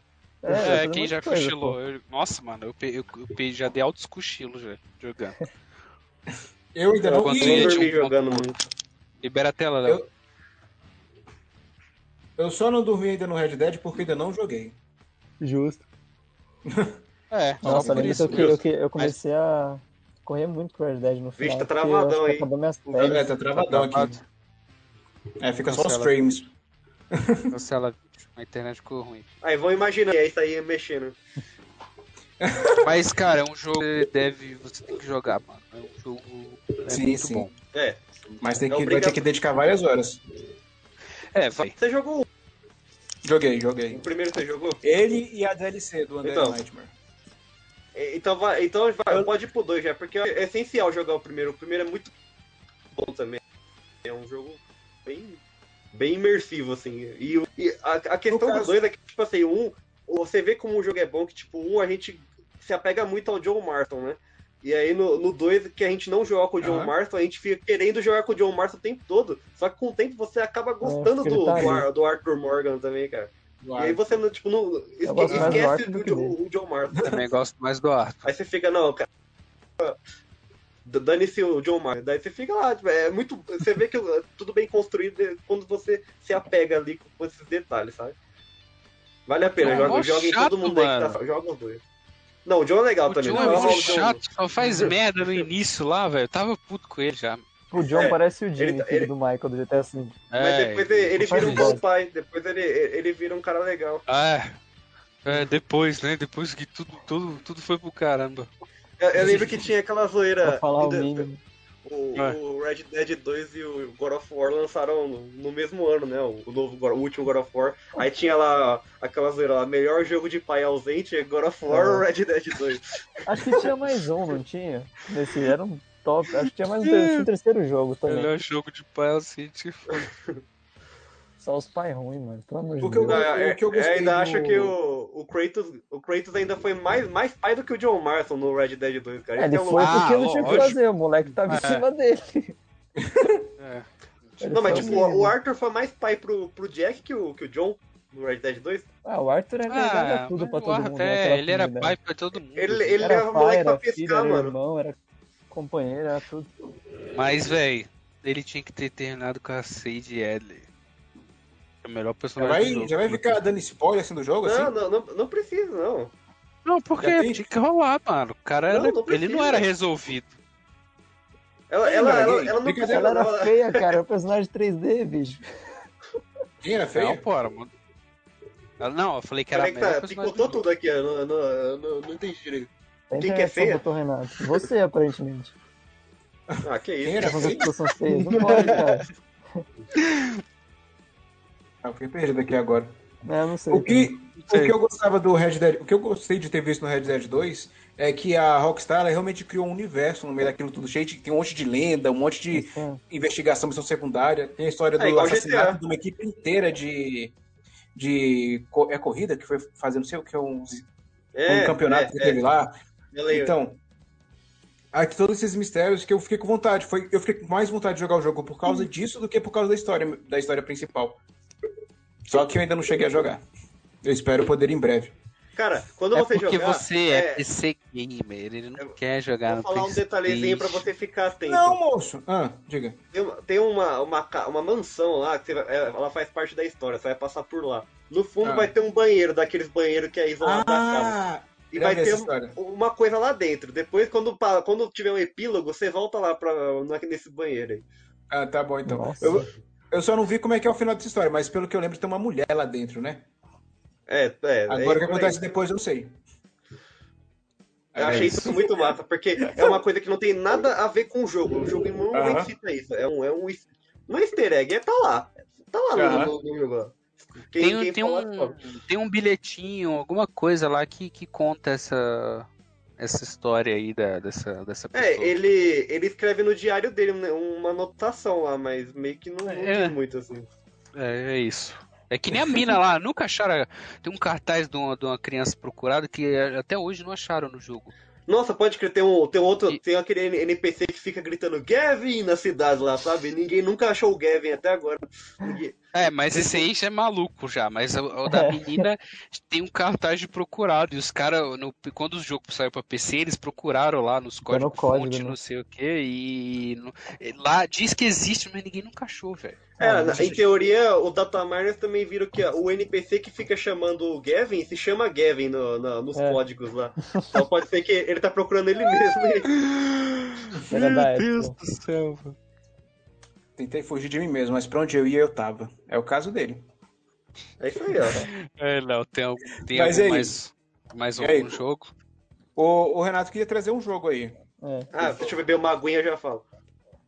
É, É, quem já coisa, cochilou? Eu- nossa, mano, eu, eu, eu já dei altos cochilos já, jogando. Eu ainda não. Dormi um jogando ponto- muito. Libera a tela, Léo. Eu- eu só não dormi ainda no Red Dead porque ainda não joguei. Justo. É, Nossa, por lembra que isso. eu, que- eu, que- eu comecei a correr muito com o Red Dead no Vixe, final. tá porque eu travadão, O É, tá travadão aqui. travado. É, fica só os frames. Cancela vídeo. A internet ficou ruim. Aí vão imaginar, é isso aí mexendo. Mas, cara, é um jogo que deve. Você tem que jogar, mano. É um jogo. É Sim, muito sim. bom. É. Mas tem É que, vai ter que dedicar várias horas. É, vai. Você jogou o- Joguei, joguei. o primeiro que você jogou? Ele e a DLC do Undead Então. Nightmare. Então, vai, então vai- pode ir pro 2 já, porque é essencial jogar o primeiro. O primeiro é muito bom também. É um jogo bem, bem imersivo, assim. E, e a, a questão No do caso- 2 é que, tipo assim, um, você vê como o jogo é bom, que, tipo, um a gente se apega muito ao John Marston, né? E aí no 2, que a gente não joga com o John Aham. Marston, a gente fica querendo jogar com o John Marston o tempo todo. Só que com o tempo você acaba gostando do, tá do, do Arthur Morgan também, cara. E aí você não, tipo, não esque- do esquece do o, que John- dele. o John Marston. Também gosto mais do Arthur. Aí você fica, não, cara. Dane-se o John Mayer. Daí você fica lá, tipo, é muito. Você vê que é tudo bem construído é quando você se apega ali com esses detalhes, sabe? Vale a pena, é joga, joga em chato, todo mundo aí que tá. Joga os dois. Não, o John é legal O também. John não é muito mal do John, chato, só faz merda no início lá, velho. Eu tava puto com ele já. O John É, parece o Jimmy, ele tá- filho ele- do Michael do GTA V. Mas É, depois ele, ele vira um bom pai. Depois ele, ele vira um cara legal. É, é, depois, né? Depois que tudo, tudo, tudo foi pro caramba. Eu, eu lembro que tinha aquela zoeira. Pra falar o ainda- mínimo. O, É. o Red Dead 2 e o God of War lançaram no, no mesmo ano, né? O, novo, o último God of War. Aí tinha lá aquela zoeira lá, melhor jogo de pai ausente é God of War É. ou Red Dead 2. Acho que tinha mais um, não tinha? Nesse era um top. Acho que tinha mais um, tinha um terceiro jogo também. Melhor jogo de pai assim, tipo. Só os pais ruins, mano. Pelo amor de Porque eu Deus. Não, o é- que eu eu gostei ainda do- acho que o, o, Kratos, o Kratos ainda foi mais, mais pai do que o John Marston no Red Dead 2, cara. É, Esse ele é o foi louco. porque Ah, não tinha o que fazer, o moleque tava em É. cima dele. É. Ele Não, mas tipo, o Arthur foi mais pai pro, pro Jack que o, que o John no Red Dead 2. Ah, o Arthur é verdade, Ah, era tudo pra todo mundo. né, é, ele era pai pra todo mundo. Ele, ele Era leva pai, moleque pra era filho, pescar, era mano. irmão, era companheiro, era tudo. Mas, velho, ele tinha que ter terminado com a Sage Adley. É o melhor Já personagem do vai, jogo. já vai ficar dando spoiler assim do jogo, assim? Não, não, não, não precisa, não. Não, porque Já tem? tinha que rolar, mano. O cara Não, era- não ele não era resolvido. Ela, ela, ela, gay. ela não precisa. Ela era ela- feia, cara, era um personagem 3D, bicho. Quem era Não, feio? pô, era, mano. Ela- Não, eu falei que era Peraí melhor tá, personagem picotou tudo aqui, ó. Não, não, não, não entendi direito. A Quem que é feia? Renato. Você, aparentemente. Ah, que Quem isso. era pessoas são feias. Não pode, cara. Ah, fiquei perdido aqui agora. Não, eu não sei. O que, o sei. que eu gostava do Red Dead, o que eu gostei de ter visto no Red Dead 2 é que a Rockstar ela realmente criou um universo no meio daquilo tudo cheio de, tem um monte de lenda, um monte de Sim. investigação, missão secundária, tem a história do É, assassinato GTA. de uma equipe inteira de de é corrida que foi fazer não sei o que é um, É, um campeonato é, que teve é, lá. Então, aqui todos esses mistérios que eu fiquei com vontade, foi eu fiquei com mais vontade de jogar o jogo por causa disso do que por causa da história da história principal. Só que eu ainda não cheguei a jogar. Eu espero poder em breve. Cara, quando É você porque jogar. você é, é, PC gamer, ele não Eu- quer jogar Vou no falar um detalhezinho pra você ficar atento. Não, moço. Ah, diga. Tem, uma, uma, uma, mansão lá, que você é, ela faz parte da história, você vai passar por lá. No fundo Ah. vai ter um banheiro, daqueles banheiros que é isolado da casa. Ah, E vai ter uma coisa lá dentro. Depois, quando, quando tiver um epílogo, você volta lá pra, nesse banheiro aí. Ah, tá bom então. Nossa. Eu, eu só não vi como é que é o final dessa história, mas pelo que eu lembro tem uma mulher lá dentro, né? É, é. Agora é o que acontece depois eu não sei. Eu É achei isso. isso muito massa, porque é uma coisa que não tem nada a ver com o jogo. O jogo não Aham. cita isso. É um, é um. Não é easter egg, é tá lá. Tá lá no, jogo. Quem, Tem, quem tem, um, fala. tem um bilhetinho, alguma coisa lá que, que conta essa, essa história aí da, dessa, dessa pessoa. É, ele, ele escreve no diário dele uma anotação lá, mas meio que não, não É. diz muito assim. É, é isso. É que nem a mina lá, nunca acharam. Tem um cartaz de uma, de uma criança procurada que é, até hoje não acharam no jogo. Nossa, pode crer, tem um, tem um outro, E- tem aquele NPC que fica gritando Gavin na cidade lá, sabe? Ninguém nunca achou o Gavin até agora. Ninguém- É, mas esse aí já é maluco já. Mas o, o da É. menina tem um cartaz de procurado. E os caras, quando o jogo saiu pra PC, eles procuraram lá nos Tá no códigos código, fonte, né? não sei o que. E no- e lá diz que existe, mas ninguém nunca achou, velho. É, Ah, em teoria, o dataminers também viram que o NPC que fica chamando o Gavin se chama Gavin no- no- nos É. códigos lá. Então pode ser que ele tá procurando ele mesmo. Era da época. do céu, velho. Tentei fugir de mim mesmo, mas pra onde eu ia eu tava. É o caso dele. É isso aí, ó. É, Léo, tem, algum, tem Mas algum aí? mais, mais E aí? algum jogo? O, o Renato queria trazer um jogo aí. É, Ah, deixa eu beber uma aguinha e já falo.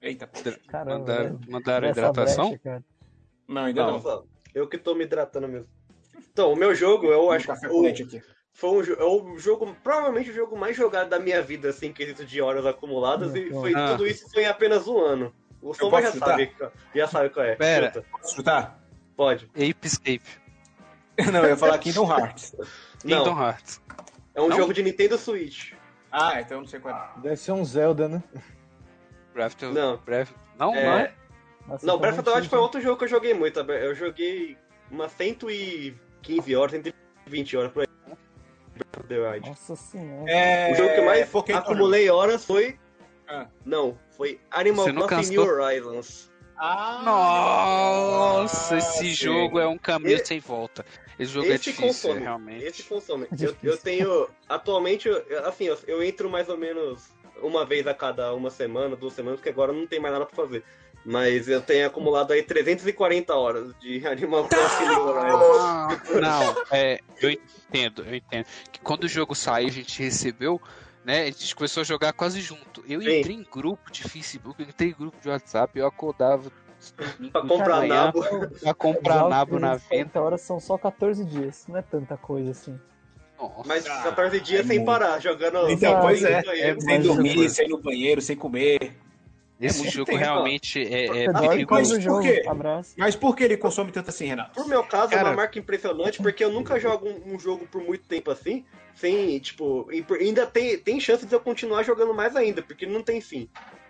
Eita. caramba. Mandaram, velho. mandaram hidratação? brecha. Não, ainda Não, não. eu que tô me hidratando mesmo. Então, o meu jogo, eu acho que o- foi um, é o jogo, provavelmente o jogo mais jogado da minha vida, assim, quesito de horas acumuladas, e foi, Ah. tudo isso foi em apenas um ano. O Soma posso já chutar? sabe, já sabe qual é. Pera. Chuta. Posso chutar? Pode. Ape Escape. Não, eu ia falar Kingdom Hearts. Não, Kingdom Hearts. é um Não? jogo de Nintendo Switch. Ah, então eu não sei qual é. Deve ser um Zelda, né? Breath of... Não. Breath... Não, É, não é? Nossa, Não, tá Breath of the Wild foi outro jogo que eu joguei muito. Eu joguei umas 115 horas, 120 horas por aí. Breath of the Wild. Nossa senhora. É... O jogo que eu mais Pokémon. acumulei horas foi. Ah. Não, foi Animal Você Crossing? New Horizons. Ah, Nossa, Ah, esse sim. jogo é um caminho sem volta. Esse jogo é Esse difícil, consome. realmente. Esse consome. Eu, eu tenho. Atualmente, eu- assim, eu, eu entro mais ou menos uma vez a cada uma semana, duas semanas, porque agora não tem mais nada pra fazer. Mas eu tenho acumulado aí 340 horas de Animal Crossing New Horizons. Não, é, eu entendo, eu entendo. Que quando o jogo saiu, a gente recebeu, né? A gente começou a jogar quase junto. Eu Sim. entrei em grupo de Facebook, eu entrei em grupo de WhatsApp, eu acordava Pra comprar manhã nabo. pra comprar nabo na 340 venda. horas são só 14 dias. Não é tanta coisa assim. Nossa. Mas Ah, 14 dias é sem muito. parar, jogando. Então, pois é. banheiro. Sem dormir, sem ir no banheiro, sem comer. Esse muito jogo ó. realmente é, é perigoso. o Por quê? Mas por que ele consome tanto assim, Renato? Por meu caso, é Cara- uma marca impressionante, porque eu nunca jogo um, um jogo por muito tempo assim, sem, tipo, e por- ainda tem, tem chance de eu continuar jogando mais ainda, porque não tem fim.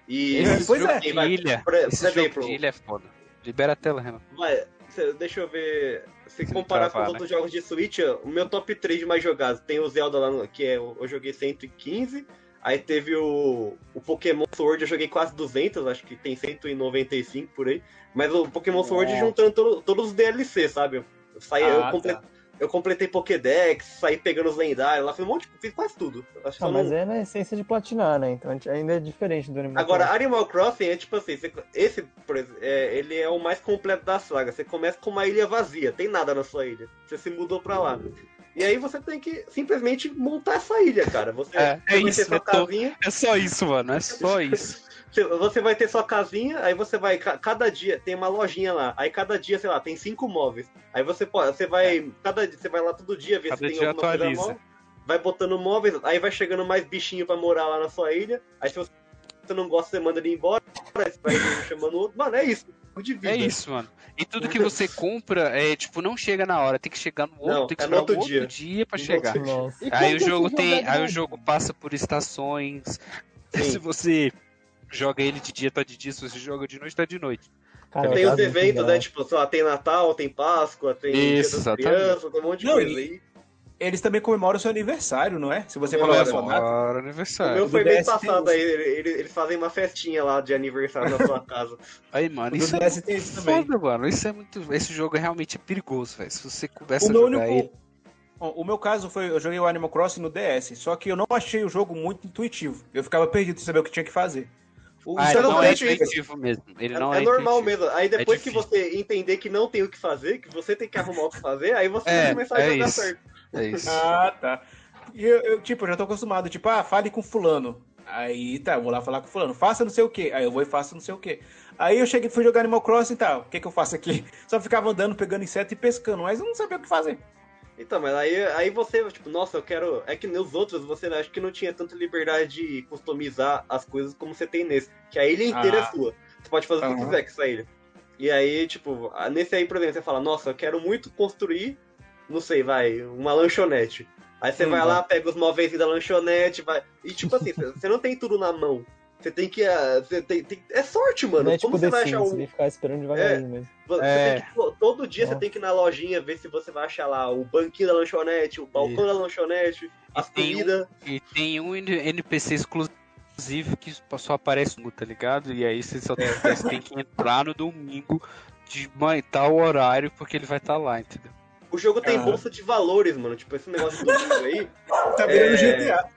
E Esse Pois jogo é. de ilha, por, esse por jogo exemplo, de ilha é foda. Libera a tela, vai, cê- deixa eu ver, se comparar travar, com os outros jogos de Switch, o meu top 3 de mais jogados, tem o Zelda lá, no, que é, eu eu joguei 115, aí teve o, o Pokémon Sword, eu joguei quase 200, acho que tem 195 por aí, mas o Pokémon Sword juntando todo- todos os DLC, sabe? Eu, saí, eu Ah, comple- tá. Eu completei Pokédex, saí pegando os lendários lá, fiz um monte, fiz quase tudo. Acho Ah, mas não- é na essência de platinar, né? Então ainda é diferente do Animal Agora, Crossing. Animal Crossing é tipo assim, você- esse, por exemplo, é, ele é o mais completo da saga. Você começa com uma ilha vazia, tem nada na sua ilha. Você se mudou pra lá. E aí você tem que simplesmente montar essa ilha, cara. Você, É, é isso, ter sua tô- casinha, É só isso, mano, é só isso. você- você vai ter sua casinha, aí você vai, ca- cada dia tem uma lojinha lá. Aí cada dia, sei lá, tem cinco móveis. Aí você pode, você vai, cada dia, você vai lá todo dia ver Cada se tem alguma coisa atualiza. nova. Vai botando móveis, aí vai chegando mais bichinho pra morar lá na sua ilha. Aí se você não gosta, você manda ele embora. Você vai chamando outro. Mano, é isso. De vida. É isso, mano. E tudo que você compra, é, tipo, não chega na hora, tem que chegar no outro, Não, tem que é esperar outro outro dia. dia, pra No chegar. E Aí como o jogo tem. Aí o jogo passa por estações. Sim. Se você joga ele de dia, tá de dia. Se você joga de noite, tá de noite. Cara, tem eu os eventos, né? Tipo, sei lá, tem Natal, tem Páscoa, tem Isso, Dia das. Crianças, tem um monte de Não, coisa e- aí. Eles também comemoram o seu aniversário, não é? Se você falar sua data. Agora, O aniversário. meu foi mês tem passado aí, eles, eles fazem uma festinha lá de aniversário na sua casa. Aí, mano, isso é DS tem isso também. foda, mano. Isso é muito. Esse jogo é realmente perigoso, velho. Se você começa O a meu jogar único. ele. Bom, O meu caso foi, eu joguei o Animal Crossing no DS, só que eu não achei o jogo muito intuitivo. Eu ficava perdido sem saber o que tinha que fazer. O Ah, ele não não é isso. intuitivo mesmo. Ele É, não é é, normal intuitivo. mesmo. Aí depois que difícil. você entender que não tem o que fazer, que você tem que arrumar o que fazer, aí você É, vai começar a é jogar isso. certo. É isso. Ah, tá. E eu, eu, tipo, eu já tô acostumado, tipo, ah, fale com fulano. Aí tá, eu vou lá falar com fulano, faça não sei o que. Aí eu vou e faço não sei o que. Aí eu cheguei, fui jogar Animal Crossing e tal. O que que eu faço aqui? Só ficava andando, pegando inseto e pescando, mas eu não sabia o que fazer. Então, mas aí, aí você, tipo, nossa, eu quero. É que nos outros você acho que não tinha tanta liberdade de customizar as coisas como você tem nesse. Que a ilha inteira Ah. é sua. Você pode fazer o que quiser com essa ilha. E aí, tipo, nesse aí, por exemplo, você fala, nossa, eu quero muito construir, não sei, vai, uma lanchonete. Aí você Hum, vai lá, pega os móveis da lanchonete, vai. E tipo assim, você não tem tudo na mão. Você tem que. ah, Você tem, tem- É sorte, mano. não é Como tipo você vai achar você um. tem que ficar esperando devagarinho mesmo. Você É. tem que, todo dia você tem que ir na lojinha ver se você vai achar lá o banquinho da lanchonete, o balcão da lanchonete, as tem um-. E tem um NPC exclusivo que só aparece no, tá ligado? E aí você só tem, você tem que entrar no domingo de tal horário porque ele vai estar lá, entendeu? O jogo tem bolsa de valores, mano. Tipo, esse negócio de domingo aí. Tá virando É. GTA.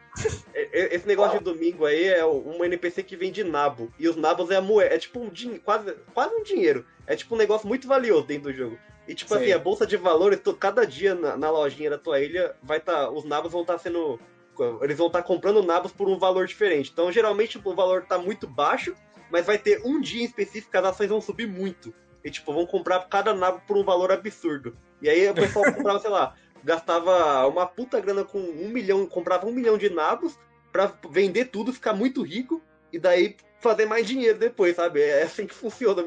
é- é- Esse negócio de domingo aí é um NPC que vem de nabo. E os nabos é a moeda. É tipo um dinheiro. Quase, quase um dinheiro. É tipo um negócio muito valioso dentro do jogo. E tipo Sei. assim, a bolsa de valores, cada dia na, na lojinha da tua ilha, vai tá. Os nabos vão estar sendo. Eles vão estar comprando nabos por um valor diferente. Então, geralmente, o valor tá muito baixo, mas vai ter um dia em específico que as ações vão subir muito. E, tipo, vão comprar cada nabo por um valor absurdo. E aí o pessoal comprava, sei lá, gastava uma puta grana com um milhão, comprava um milhão de nabos pra vender tudo, ficar muito rico e daí fazer mais dinheiro depois, sabe? É assim que funciona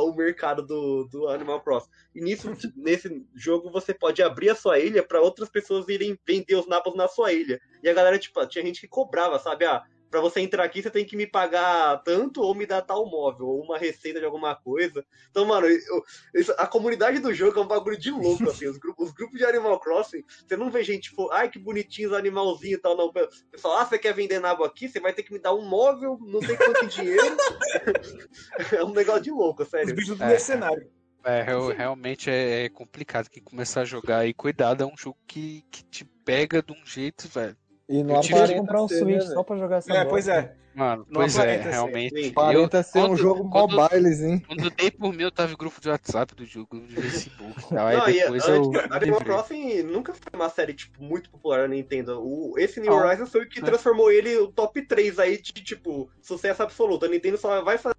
o, mercado do, do Animal Crossing. E nisso, nesse jogo você pode abrir a sua ilha pra outras pessoas irem vender os nabos na sua ilha. E a galera, tipo, tinha gente que cobrava, sabe? Ah, pra você entrar aqui, você tem que me pagar tanto ou me dar tal móvel, ou uma receita de alguma coisa. Então, mano, eu- isso- a comunidade do jogo é um bagulho de louco, assim. Os grupos, os grupos de Animal Crossing, você não vê gente, tipo, ai, que bonitinho os animalzinhos e tal, não. O pessoal, ah, você quer vender nabo aqui? Você vai ter que me dar um móvel, não sei quanto dinheiro. é um negócio de louco, Os sério. bichos do É. mercenário. É, real- realmente é, é complicado quem começar a jogar aí. Cuidado, é um jogo que, que te pega de um jeito, velho. E não Eu Eu aparenta comprar um ser, né, Switch velho? só pra jogar essa É, bosta. pois é. Mano, Não pois é, ser. realmente. Sim. Aparenta ser um quando- jogo quando- mobilezinho. Quando eu dei por mim, eu tava em grupo de WhatsApp do jogo, grupo de Facebook. e tal, Aí Não, e depois a- eu. Animal. Crossing nunca foi uma série, tipo, muito popular na Nintendo. O, esse New Não. Horizon foi o que É. transformou ele o top 3 aí de, tipo, sucesso absoluto. A Nintendo só vai fazer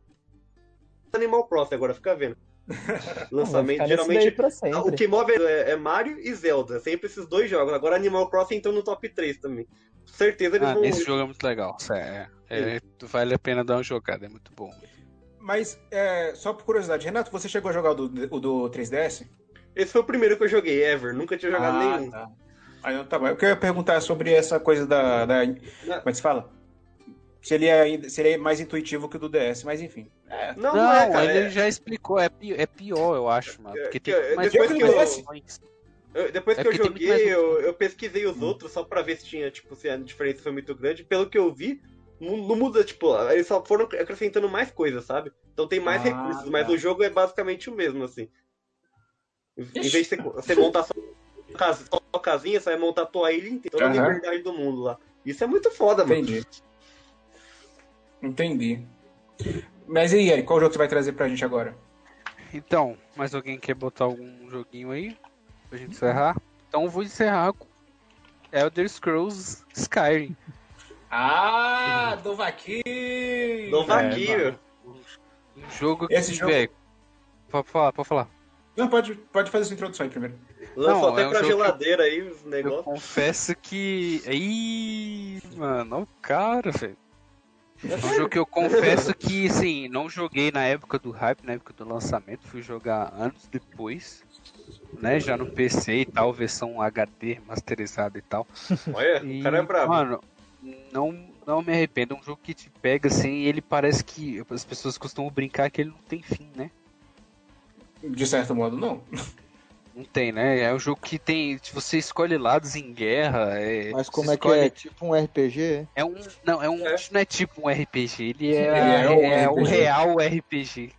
Animal Crossing agora, fica vendo. Lançamento, ficar nesse daí geralmente. pra O que move é, é Mario e Zelda, sempre esses dois jogos. Agora Animal Crossing entrou no top 3 também. Com certeza eles Ah, vão. esse jogo é muito legal. É, é, vale a pena dar uma jogada, é muito bom. Mas, é, só por curiosidade, Renato, você chegou a jogar o do, o do 3DS? Esse foi o primeiro que eu joguei, ever. Nunca tinha jogado ah, nenhum. Tá. Aí tá bom. Eu queria perguntar sobre essa coisa da. da como é que se fala? Se ele é, se ele é mais intuitivo que o do DS, mas enfim. É, Não, Não, não, é, cara. ele é- já explicou, é, é pior, eu acho, mano. Porque tem É, mais depois que eu- opções. Eu- depois É que eu joguei, eu, eu pesquisei os outros só pra ver se tinha, tipo, se a diferença foi muito grande. Pelo que eu vi, não, não muda, tipo, eles só foram acrescentando mais coisas, sabe? Então tem mais Ah, recursos, mas tá. o jogo é basicamente o mesmo, assim. Em vez de você, você montar casa, sua casinha, você vai montar a tua ilha inteira, toda a liberdade do mundo lá. Isso é muito foda, mano. Entendi. Mas e aí, Eric, qual jogo você vai trazer pra gente agora? Então, mais alguém quer botar algum joguinho aí? Pra gente encerrar? Então eu vou encerrar com Elder Scrolls Skyrim. Ah, do Vaquinho! Não vaquio. Um jogo que, Esse jogo- velho, Pode falar, pode falar. Não, pode, pode fazer sua introdução aí primeiro. Lançou Não, até é um pra jogo que- geladeira aí os Eu negócios. confesso que. Ih, mano, olha o cara, velho. É um jogo que eu confesso que, assim, não joguei na época do hype, na época do lançamento, fui jogar anos depois, né, já no PC e tal, versão HD masterizada e tal. Olha, E, o cara é brabo. Mano, não, não me arrependo, é um jogo que te pega assim e ele parece que as pessoas costumam brincar que ele não tem fim, né? De certo modo, não. Não tem, né? É um jogo que tem. Você escolhe lados em guerra. É, Mas como é que escolhe- é? Tipo um RPG? É um. Não, é um. É. Não é tipo um RPG, ele é, Ele é um é o RPG. real RPG.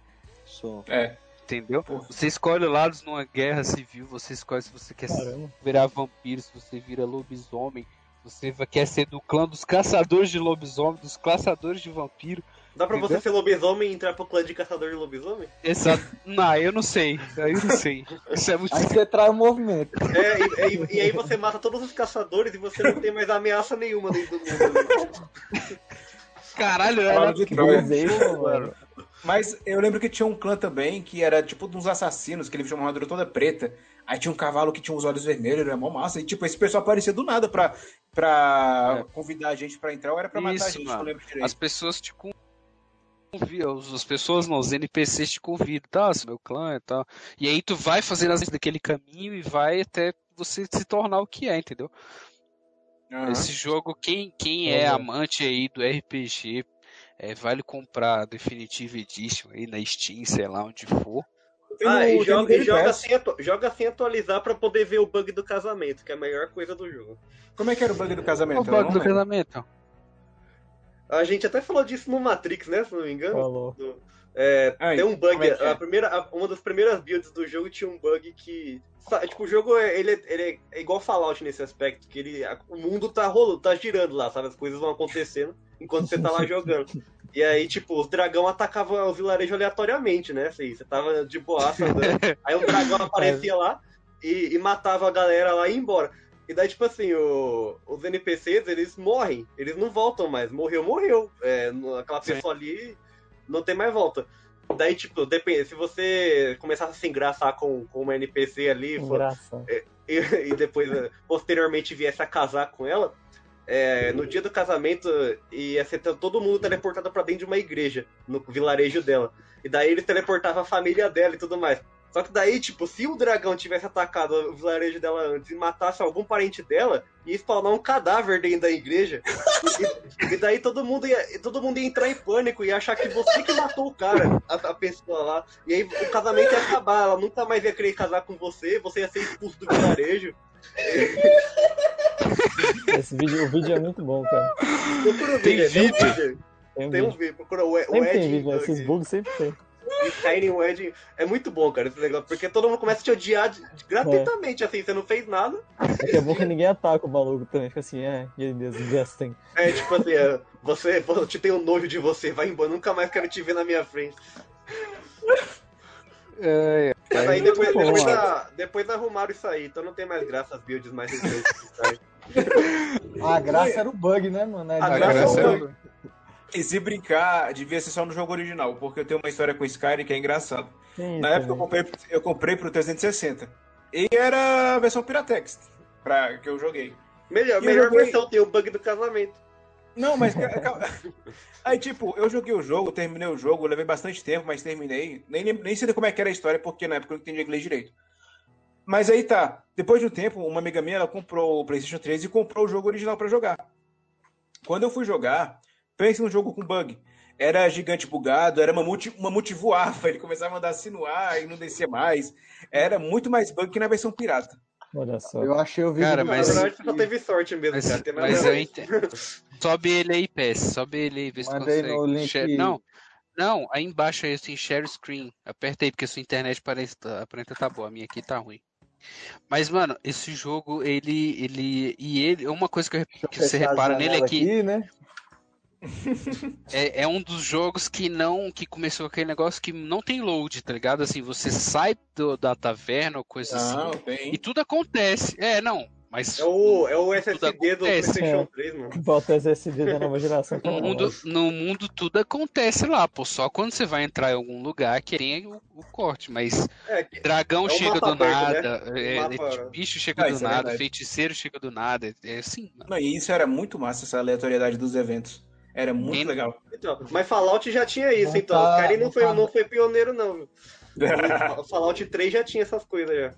Só. É. Entendeu? Porra. Você escolhe lados numa guerra civil, você escolhe se você quer Caramba. virar vampiro, se você vira lobisomem, você quer ser do clã dos caçadores de lobisomem, dos caçadores de vampiro. Dá pra você entendeu? ser lobisomem e entrar pro clã de caçador de lobisomem? Exato. não, eu não sei. Aí eu não sei. Isso é muito. Aí você traz o movimento. É, e, e- e aí você mata todos os caçadores e você não tem mais ameaça nenhuma dentro do mundo. Caralho, Fala era de Que desejo, mano. Mas eu lembro que tinha um clã também que era tipo de uns assassinos, que ele tinha uma armadura toda preta. Aí tinha um cavalo que tinha os olhos vermelhos, era mó massa. E tipo, esse pessoal aparecia do nada pra, pra convidar a gente pra entrar ou era pra matar a Isso, gente, mano. não lembro direito. As pessoas te convidam, as pessoas não, os NPCs te convidam, tá? Meu clã e tal. E aí tu vai fazendo as daquele caminho e vai até você se tornar o que é, entendeu? Aham. Esse jogo, quem, quem é Uhum. amante aí do RPG, É, vale comprar Definitive Edition aí na Steam, sei lá onde for. Ah, e joga, e joga, sem joga sem atualizar pra poder ver o bug do casamento, que é a melhor coisa do jogo. Como é que era o bug do O casamento? Eu bug do lembro. casamento. A gente até falou disso no Matrix, né? Se não me engano. Falou. É, Ai, tem um bug, é é? a primeira, a- uma das primeiras builds do jogo tinha um bug que. Tipo, o jogo é- ele, é- ele é igual Fallout nesse aspecto, que ele, a- o mundo tá rolando, tá girando lá, sabe? As coisas vão acontecendo enquanto você tá lá jogando. E aí, tipo, os dragão atacavam o vilarejo aleatoriamente, né? Assim, você tava de boaça andando. Aí um dragão aparecia lá e, e matava a galera lá e ia embora. E daí, tipo assim, o- os NPCs, eles morrem, eles não voltam mais. Morreu, morreu. É, aquela Sim. pessoa ali não tem mais volta. Daí, tipo, depende, se você começasse a se engraçar com, com uma NPC ali for- Engraçado. e, e depois, eh, posteriormente, viesse a casar com ela, é, no dia do casamento ia ser todo mundo teleportado pra dentro de uma igreja, no vilarejo dela. E daí ele teleportava a família dela e tudo mais. Só que daí, tipo, se o dragão tivesse atacado o vilarejo dela antes e matasse algum parente dela, ia spawnar um cadáver dentro da igreja. E, e daí todo mundo, ia, todo mundo ia entrar em pânico e achar que você que matou o cara, a, a pessoa lá. E aí o casamento ia acabar, ela nunca mais ia querer casar com você, você ia ser expulso do vilarejo. Esse vídeo, o vídeo é muito bom, cara. Procura o Tem vídeo, tem um vídeo? vídeo. Tem um Tem um vídeo. vídeo, procura o, o Sempre tem Ed vídeo, né? esses bugs sempre tem. E Shining Wedding. É muito bom, cara, esse negócio, porque todo mundo começa a te odiar de- de- gratuitamente, assim, você não fez nada. Daqui a pouco ninguém ataca o maluco também. Fica assim, é, e Deus, Justin. É tipo assim, é, você, eu te tenho nojo de você, vai embora, nunca mais quero te ver na minha frente. É, Mas aí depois, muito bom, depois, da- depois arrumaram isso aí, então não tem mais graça as builds mais recentes que saem. A graça era o bug, né, mano? É A a graça graça é é o- o- E se brincar, devia ser só no jogo original, porque eu tenho uma história com Skyrim que é engraçado. Isso Na época eu comprei, eu comprei pro 360. E era a versão Piratex pra, que eu joguei. Melhor, E eu melhor joguei- versão, tem o bug do casamento. Não, mas. calma. Aí, tipo, eu joguei o jogo, terminei o jogo, levei bastante tempo, mas terminei. Nem, nem sei como é que era a história, porque na época eu não entendia inglês direito. Mas aí tá. Depois de um tempo, uma amiga minha ela comprou o PlayStation 3 e comprou o jogo original pra jogar. Quando eu fui jogar, pense num jogo com bug. Era gigante bugado, era mamute, o mamute voava, ele começava a andar assim no ar e não descia mais. Era muito mais bug que na versão pirata. Olha só. Eu achei o vídeo. Cara, do- mas- Na verdade, só teve sorte mesmo, Mas, cara. Mas eu entendo. Sobe ele aí, PS. Sobe ele aí, vê se Manda aí consegue. no link. Share- Não, não, aí embaixo aí assim, share screen. Aperta aí, porque sua internet parece tá- aparenta tá boa. A minha aqui tá ruim. Mas, mano, esse jogo, ele. ele e ele. Uma coisa que, eu, que você repara nele é aqui, né? É, é um dos jogos que não. que começou aquele negócio que não tem load, tá ligado? Assim, você sai do- da taverna ou coisa Não, assim. tem. E tudo acontece. É, não. Mas É o, é o SSD do. PlayStation É. 3, mano. Bota SSD da nova geração. No mundo, no mundo tudo acontece lá, pô. Só quando você vai entrar em algum lugar que tem o, o corte. Mas É, dragão É chega do nada, né? é, Um é, mapa- tipo, bicho chega Ah, do é nada, feiticeiro chega do nada. É assim, mano. Não, e isso era muito massa, essa aleatoriedade dos eventos. Era muito Quem- legal. então, mas Fallout já tinha isso, Não então. tá- o Skyrim não não foi, tá- não foi pioneiro, não. O Fallout 3 já tinha essas coisas já.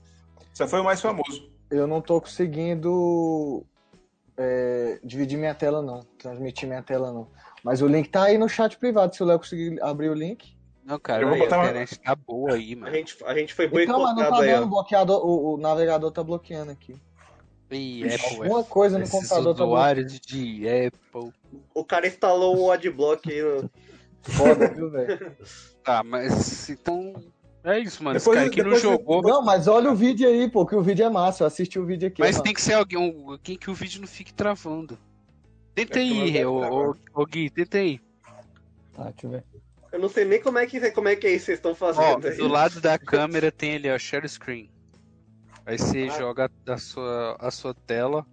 Só foi o mais famoso. Eu não tô conseguindo é, dividir minha tela, não. Transmitir minha tela, não. Mas o link tá aí no chat privado. Se o Léo conseguir abrir o link. Não, cara, Eu vou aí, botar a uma- internet tá boa aí, A mano. gente, a gente foi Então, mas não boicotado tá aí, dando ó. bloqueador. O, o navegador tá bloqueando aqui. E Apple, Alguma coisa no computador tá bloqueando. usuários de Apple. O cara instalou o adblock aí no. Foda, viu, velho? Tá, mas então. É isso, mano. Depois- Esse cara que não jogou. Não, mas olha o vídeo aí, pô, que o vídeo é massa. Eu assisti o vídeo aqui. Mas ó. tem que ser alguém, um- alguém que o vídeo não fique travando. Tenta É aí, quero ô, Gui, tenta aí. Tá, deixa eu ver. Eu não sei nem como é que, como é, que é isso que vocês estão Ó, fazendo aí. do lado da câmera tem ali, ó, share screen. Aí você Ah. joga a sua, a sua tela.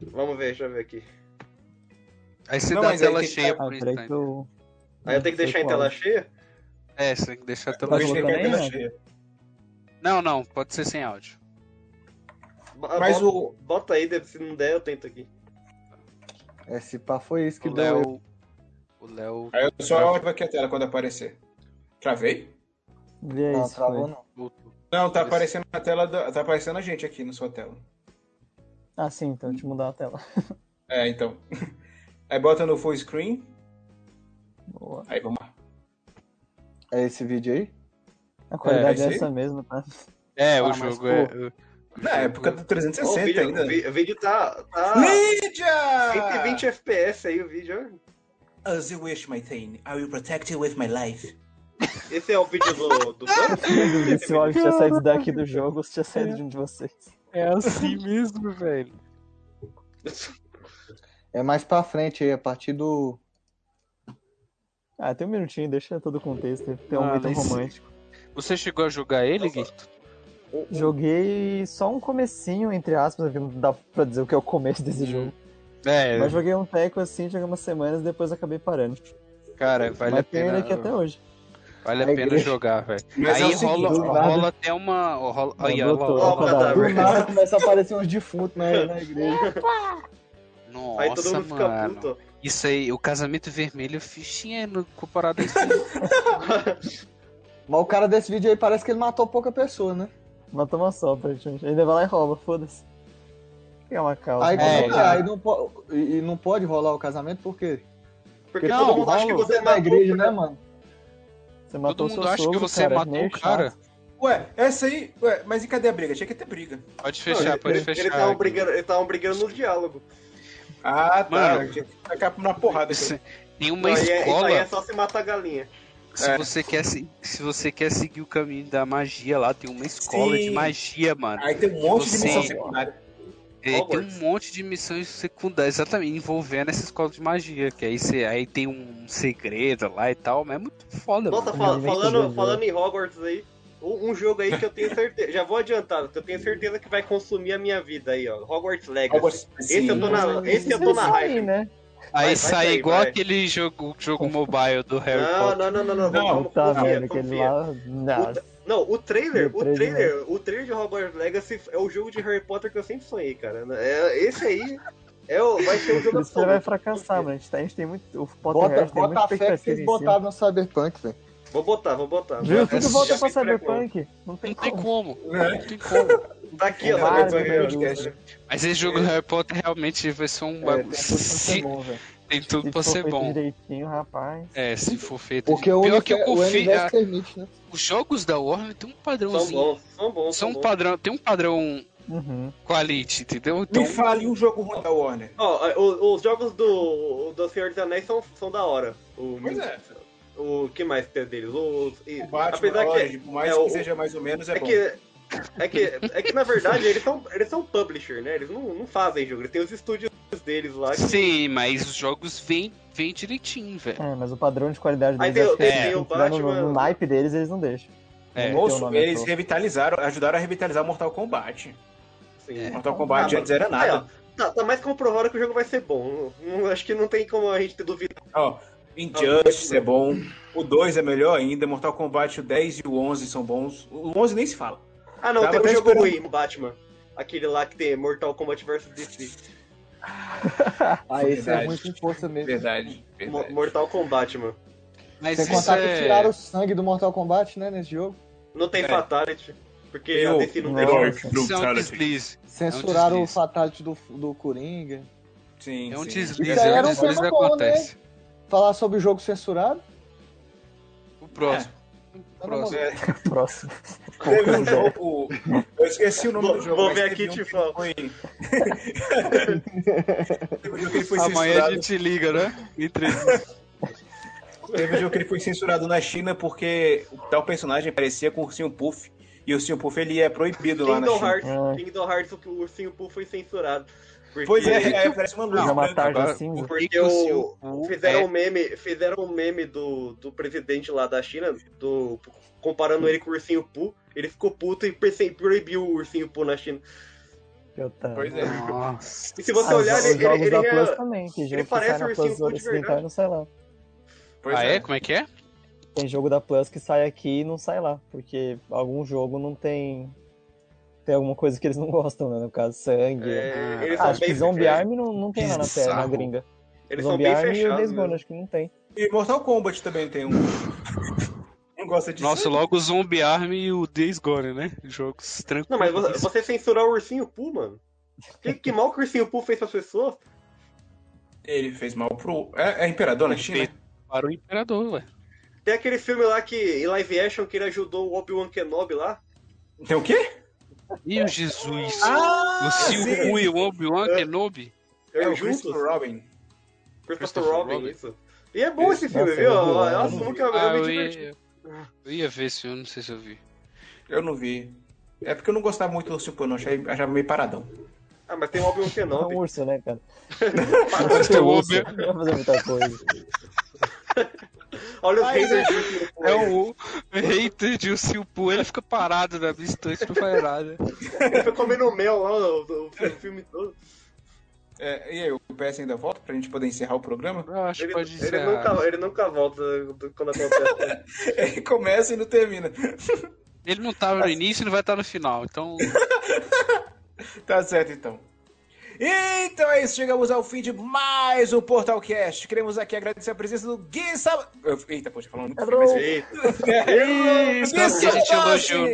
Vamos ver, deixa eu ver aqui. Aí você Não, dá a tela que- cheia Ah, por peraí instante. que eu. Aí eu tenho que deixar em tela cheia? É, você tem que deixar a tela cheia. tela cheia. Não, não, pode ser sem áudio. Mas bota, o. bota aí, se não der, eu tento aqui. Esse pá foi isso que O deu. Léo. O Léo. Aí eu só ativo aqui a tela quando aparecer. Travei? Não, se travou foi. não. Não, tá aparecendo na tela. da- Tá aparecendo a gente aqui na sua tela. Ah, sim, então deixa eu mudar a tela. É, então. Aí bota no full screen. Boa. Aí, vamos lá. É esse vídeo aí? A qualidade É, é, essa mesmo, tá? É, Ah, o mas, jogo pô, é. Na época do Ó, o 360 vídeo, ainda. o vídeo tá, tá Lídia! 120 FPS aí o vídeo. As you wish, my thing. I will protect you with my life. Esse é o vídeo do, do Buzz? Se o áudio tinha saído daqui do jogo, ou se tinha saído de um de vocês. É assim mesmo, velho. É mais pra frente aí, a partir do. Ah, tem um minutinho, deixa todo o contexto. Tem um Ah, momento mas- romântico. Você chegou a jogar ele, Gui? Joguei só um comecinho, entre aspas, que não dá pra dizer o que é o começo desse Hum. jogo. É, Mas joguei um teco assim, joguei umas semanas, depois acabei parando. cara, vale a Mas tem ele pena. aqui até hoje. Vale a É pena igreja. jogar, velho. Aí é seguinte, rola, do nada- rola até uma. Rola, aí, ó. cadáver. Do nada começa a aparecer uns defuntos na, na igreja. Aí todo Nossa, mundo fica mano. puto. Isso aí, o casamento vermelho, fichinha no comparado a isso. Mas o cara desse vídeo aí parece que ele matou pouca pessoa, né? Matou uma só, praticamente. Ainda vai lá e rouba, foda-se. É uma causa. Aí, É, é? cara. aí não, po- e, não pode rolar o casamento por quê? Porque Não, todo mundo acha que rola você na matou igreja, por- né, mano? Você matou Todo seu mundo acha que sogro, você cara, matou o cara. Ué, essa aí. Ué, mas e cadê a briga? Tinha que ter briga. Pode Não, fechar, ele- pode ele- fechar. Eles estavam Gui. brigando, eles estavam brigando no diálogo. Ah, tá. Mano. Tinha que tacar na porrada. aqui. Isso- Tem uma Não, aí é- escola. aí é só se matar a galinha. Se, É. você quer, se, se você quer seguir o caminho da magia lá, tem uma escola Sim. de magia, mano. Aí tem um monte de Você- missão secundária. É, tem um monte de missões secundárias, exatamente, envolvendo essa escola de magia. Que aí, você, aí tem um segredo lá e tal, mas é muito foda, Nossa, fal- falando, entendeu. falando em Hogwarts aí, um, jogo aí que eu tenho certeza, já vou adiantar, que eu tenho certeza que vai consumir a minha vida aí, ó. Hogwarts Legacy. Hogwarts- Esse eu tô na, esse eu tô na hype. né? Aí vai sai sair, igual vai. aquele jogo, jogo mobile do Harry Não, Potter. não, não, não, não, Não, vamos, Tá confia, vendo aquele confia. lá? Não. Não, o trailer, O o trailer, trailer, o trailer de Hogwarts Legacy é o jogo de Harry Potter que eu sempre sonhei, cara. É, esse aí é o, vai ser o jogo ele vai fracassar, mano. A gente, tá- a gente tem muito. O Bota, Potterhead tem bota a fé que vocês botaram no Cyberpunk, velho. Vou botar, vou botar. Viu? Tudo já volta pra. Cyberpunk. Não tem Não tem como. Né? não tem como. Tá aqui, ó, Cyberpunk. Mas esse jogo do Harry Potter realmente vai ser um É, bagulho. tem tudo pra ser Se- bom, velho. tem tudo Se pra for ser feito bom. direitinho, rapaz. É, se for feito. Porque o, Pior que eu confio. permite, né? Os jogos da Warner tem um São padrãozinho. bons, são bons. São São um bons. padrão, tem um padrão Uhum. quality, entendeu? Então, Me fale um jogo ruim da Warner. Ó, o- os jogos do, do Senhor dos Anéis são, são da hora. O, Pois é. O que mais tem deles? Os, e- O Batman, apesar que, por mais é, que o- seja mais ou menos, é, é bom. que é que é que na verdade eles são eles são publisher, né? Eles não, não fazem jogo, eles têm os estúdios deles lá. que- sim, mas os jogos vêm vêm direitinho, velho. É, mas o padrão de qualidade Aí deles acho que tem se o tiver no, Batman- no naipe deles, eles não deixam. É. Moço, nome eles toa. revitalizaram, ajudaram a revitalizar Mortal Kombat. Sim. É. Mortal Kombat Ah, antes era Aí, nada. tá, tá mais comprovado que o jogo vai ser bom. Não- acho que não tem como a gente ter dúvida. Ó, Injustice é bom. O 2 é melhor ainda. Mortal Kombat, o 10 e o 11 são bons. O 11 nem se fala. Ah, não, Tava tem um jogo esperando. ruim, Batman. Aquele lá que tem Mortal Kombat vs DC. Ah, esse é Verdade. com força mesmo. Verdade. Verdade. Mortal Kombat, mano. Mas Sem contar é... que tiraram o sangue do Mortal Kombat, né, nesse jogo. Não tem É. Fatality. Porque Tem a o- DC não tem. Dark Isso é um. Censuraram o. Fatality do, do Coringa. Sim, É um sim. deslize, Isso aí é um era um deslize né? acontece. Falar sobre o jogo censurado. O próximo. Tá próximo. É, Próximo. teve um jogo. Eu esqueci o nome Vou- do jogo. vou ver aqui e um falo. Foi... Amanhã a gente liga, né? Entre... Teve um jogo que ele foi censurado na China porque o tal personagem parecia com o Ursinho Puff. E o Ursinho Puff ele é proibido lá na Kingdom China. Hearts, Ah. Kingdom Hearts, o Ursinho Poo foi censurado. Porque, Pois é, é, parece uma luz Já uma branca. tarde agora- assim. Por Porque que que o o, Poo fizeram é- um meme, fizeram um meme do, do presidente lá da China, do, comparando ele com o Ursinho Poo. Ele ficou puto e proibiu o Ursinho Poo na China. Pois é. Nossa. E se você Ah, olhar, ele, ele, ele da é- Plus também. Que parece sai na Ursinho Plus Poo de verdade. não sai lá. Pois ah, é? Como é que é? Tem jogo da Plus que sai aqui e não sai lá. Porque algum jogo não tem. Tem alguma coisa que eles não gostam, né? No caso, sangue. é, eles Ah, são acho que Zombie é, Army não, não tem lá na, terra, na gringa. Eles são Zombie bem Army e o fechados. Days Gone, acho que não tem. E Mortal Kombat também tem um. Não gosta disso? Nossa, logo o Zombie Army e o Days Gone, né? Jogos tranquilos. Não, mas você, você censurar o Ursinho Poo, mano? Que, que mal que o Ursinho Poo fez pras pessoas? Ele fez mal pro. É, é imperador na China? Para o Imperador, ué. Tem aquele filme lá que, em live action, que ele ajudou o Obi-Wan Kenobi lá. Tem o quê? E o Jesus? Ah, o Silvio e o Obi-Wan Kenobi? É Eu o juntos. Christopher Robin. Christopher Robin, Robin. isso. E é bom esse filme, Nossa, viu? Nossa, eu não nunca Ah, eu me eu ia, eu ia ver esse filme, não sei se eu vi. Eu não vi. É porque eu não gostava muito do Silvio, não. Achei, achava meio paradão. Ah, mas tem o Obi-Wan É um Kenobi. urso, né, cara? Parece que é o urso. Obi- Não vai fazer muita coisa. Olha os Mas haters do filme. É o hater de o Silpu, ele fica parado na minha estante, não faz nada. Ele foi comendo mel lá no, no filme todo. É, e aí, o PS ainda volta pra gente poder encerrar o programa? Eu acho que Ele, pode ele, nunca, ele nunca volta quando acontece. Ele começa e não termina. Ele não tava no início e não vai estar no final, então... Tá certo, então. Então é isso, chegamos ao fim de mais um Portalcast. Queremos aqui agradecer a presença do Gui Sab... Eita, poxa, falando muito feio, mas... Eita. Gui porque a gente elogiou.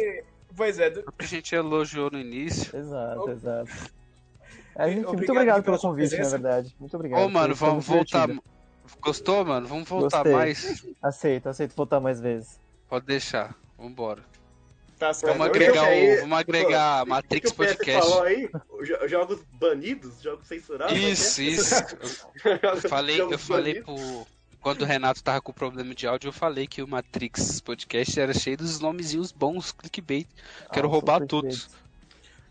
Pois é, do- A gente elogiou no início. Exato, exato. É, enfim, Obrigado muito obrigado pelo convite, na presença. verdade. Muito obrigado. Ô, mano, foi- foi vamos voltar... Gostou, mano? Vamos voltar Gostei. mais? Aceito, aceito voltar mais vezes. Pode deixar. Vambora. Tá certo. Vamos agregar, aí- o, vamos agregar Pô, Matrix que PS Podcast. falou aí? Jo- Jogos banidos? Jogos censurados? Isso, isso. Eu falei, eu falei pro. Quando o Renato tava com problema de áudio, eu falei que o Matrix Podcast era cheio dos nomezinhos bons, clickbait. Quero Ah, roubar todos.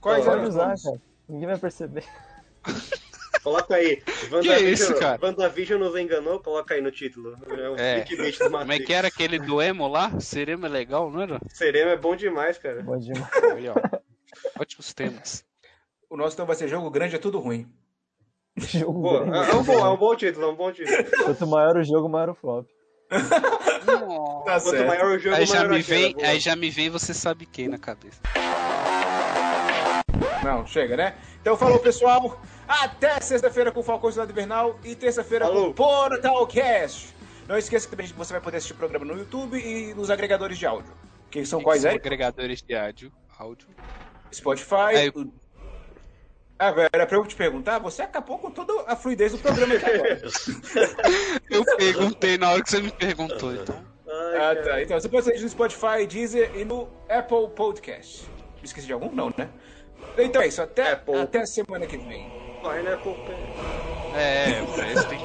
Quais eram os usar, nomes? cara. Ninguém vai perceber. Coloca aí. isso, cara? WandaVision nos enganou, coloca aí no título. É um É. clickbait do Como é que era aquele do emo lá? Serema é legal, não era? Sereno é bom demais, cara. Bom demais. Aí, ó. Ótimos temas. O nosso então vai ser jogo grande, é tudo ruim. Jogo Pô, grande. é, é um bom, é um bom título, é um bom título. Quanto maior o jogo, maior o flop. Tá Quanto certo. maior o jogo, Aí já maior me vem, aí já me vem você sabe quem na cabeça. Não, chega, né? Então falou, pessoal. Até sexta-feira com o Falcão Cidade Invernal e terça-feira com o Portalcast. Não esqueça que também você vai poder assistir o programa no YouTube e nos agregadores de áudio. Que são quais, São é? agregadores de áudio. áudio. Spotify. Aí- o- Ah, velho, era pra eu te perguntar, você acabou com toda a fluidez do programa agora. Eu perguntei na hora que você me perguntou, então. Ai, Ah, tá. Então você pode assistir no Spotify, Deezer e no Apple Podcast. Me esqueci de algum? Não, né? Então é isso. Até, Apple. até a semana que vem. Vai, né, pô? É, prestem.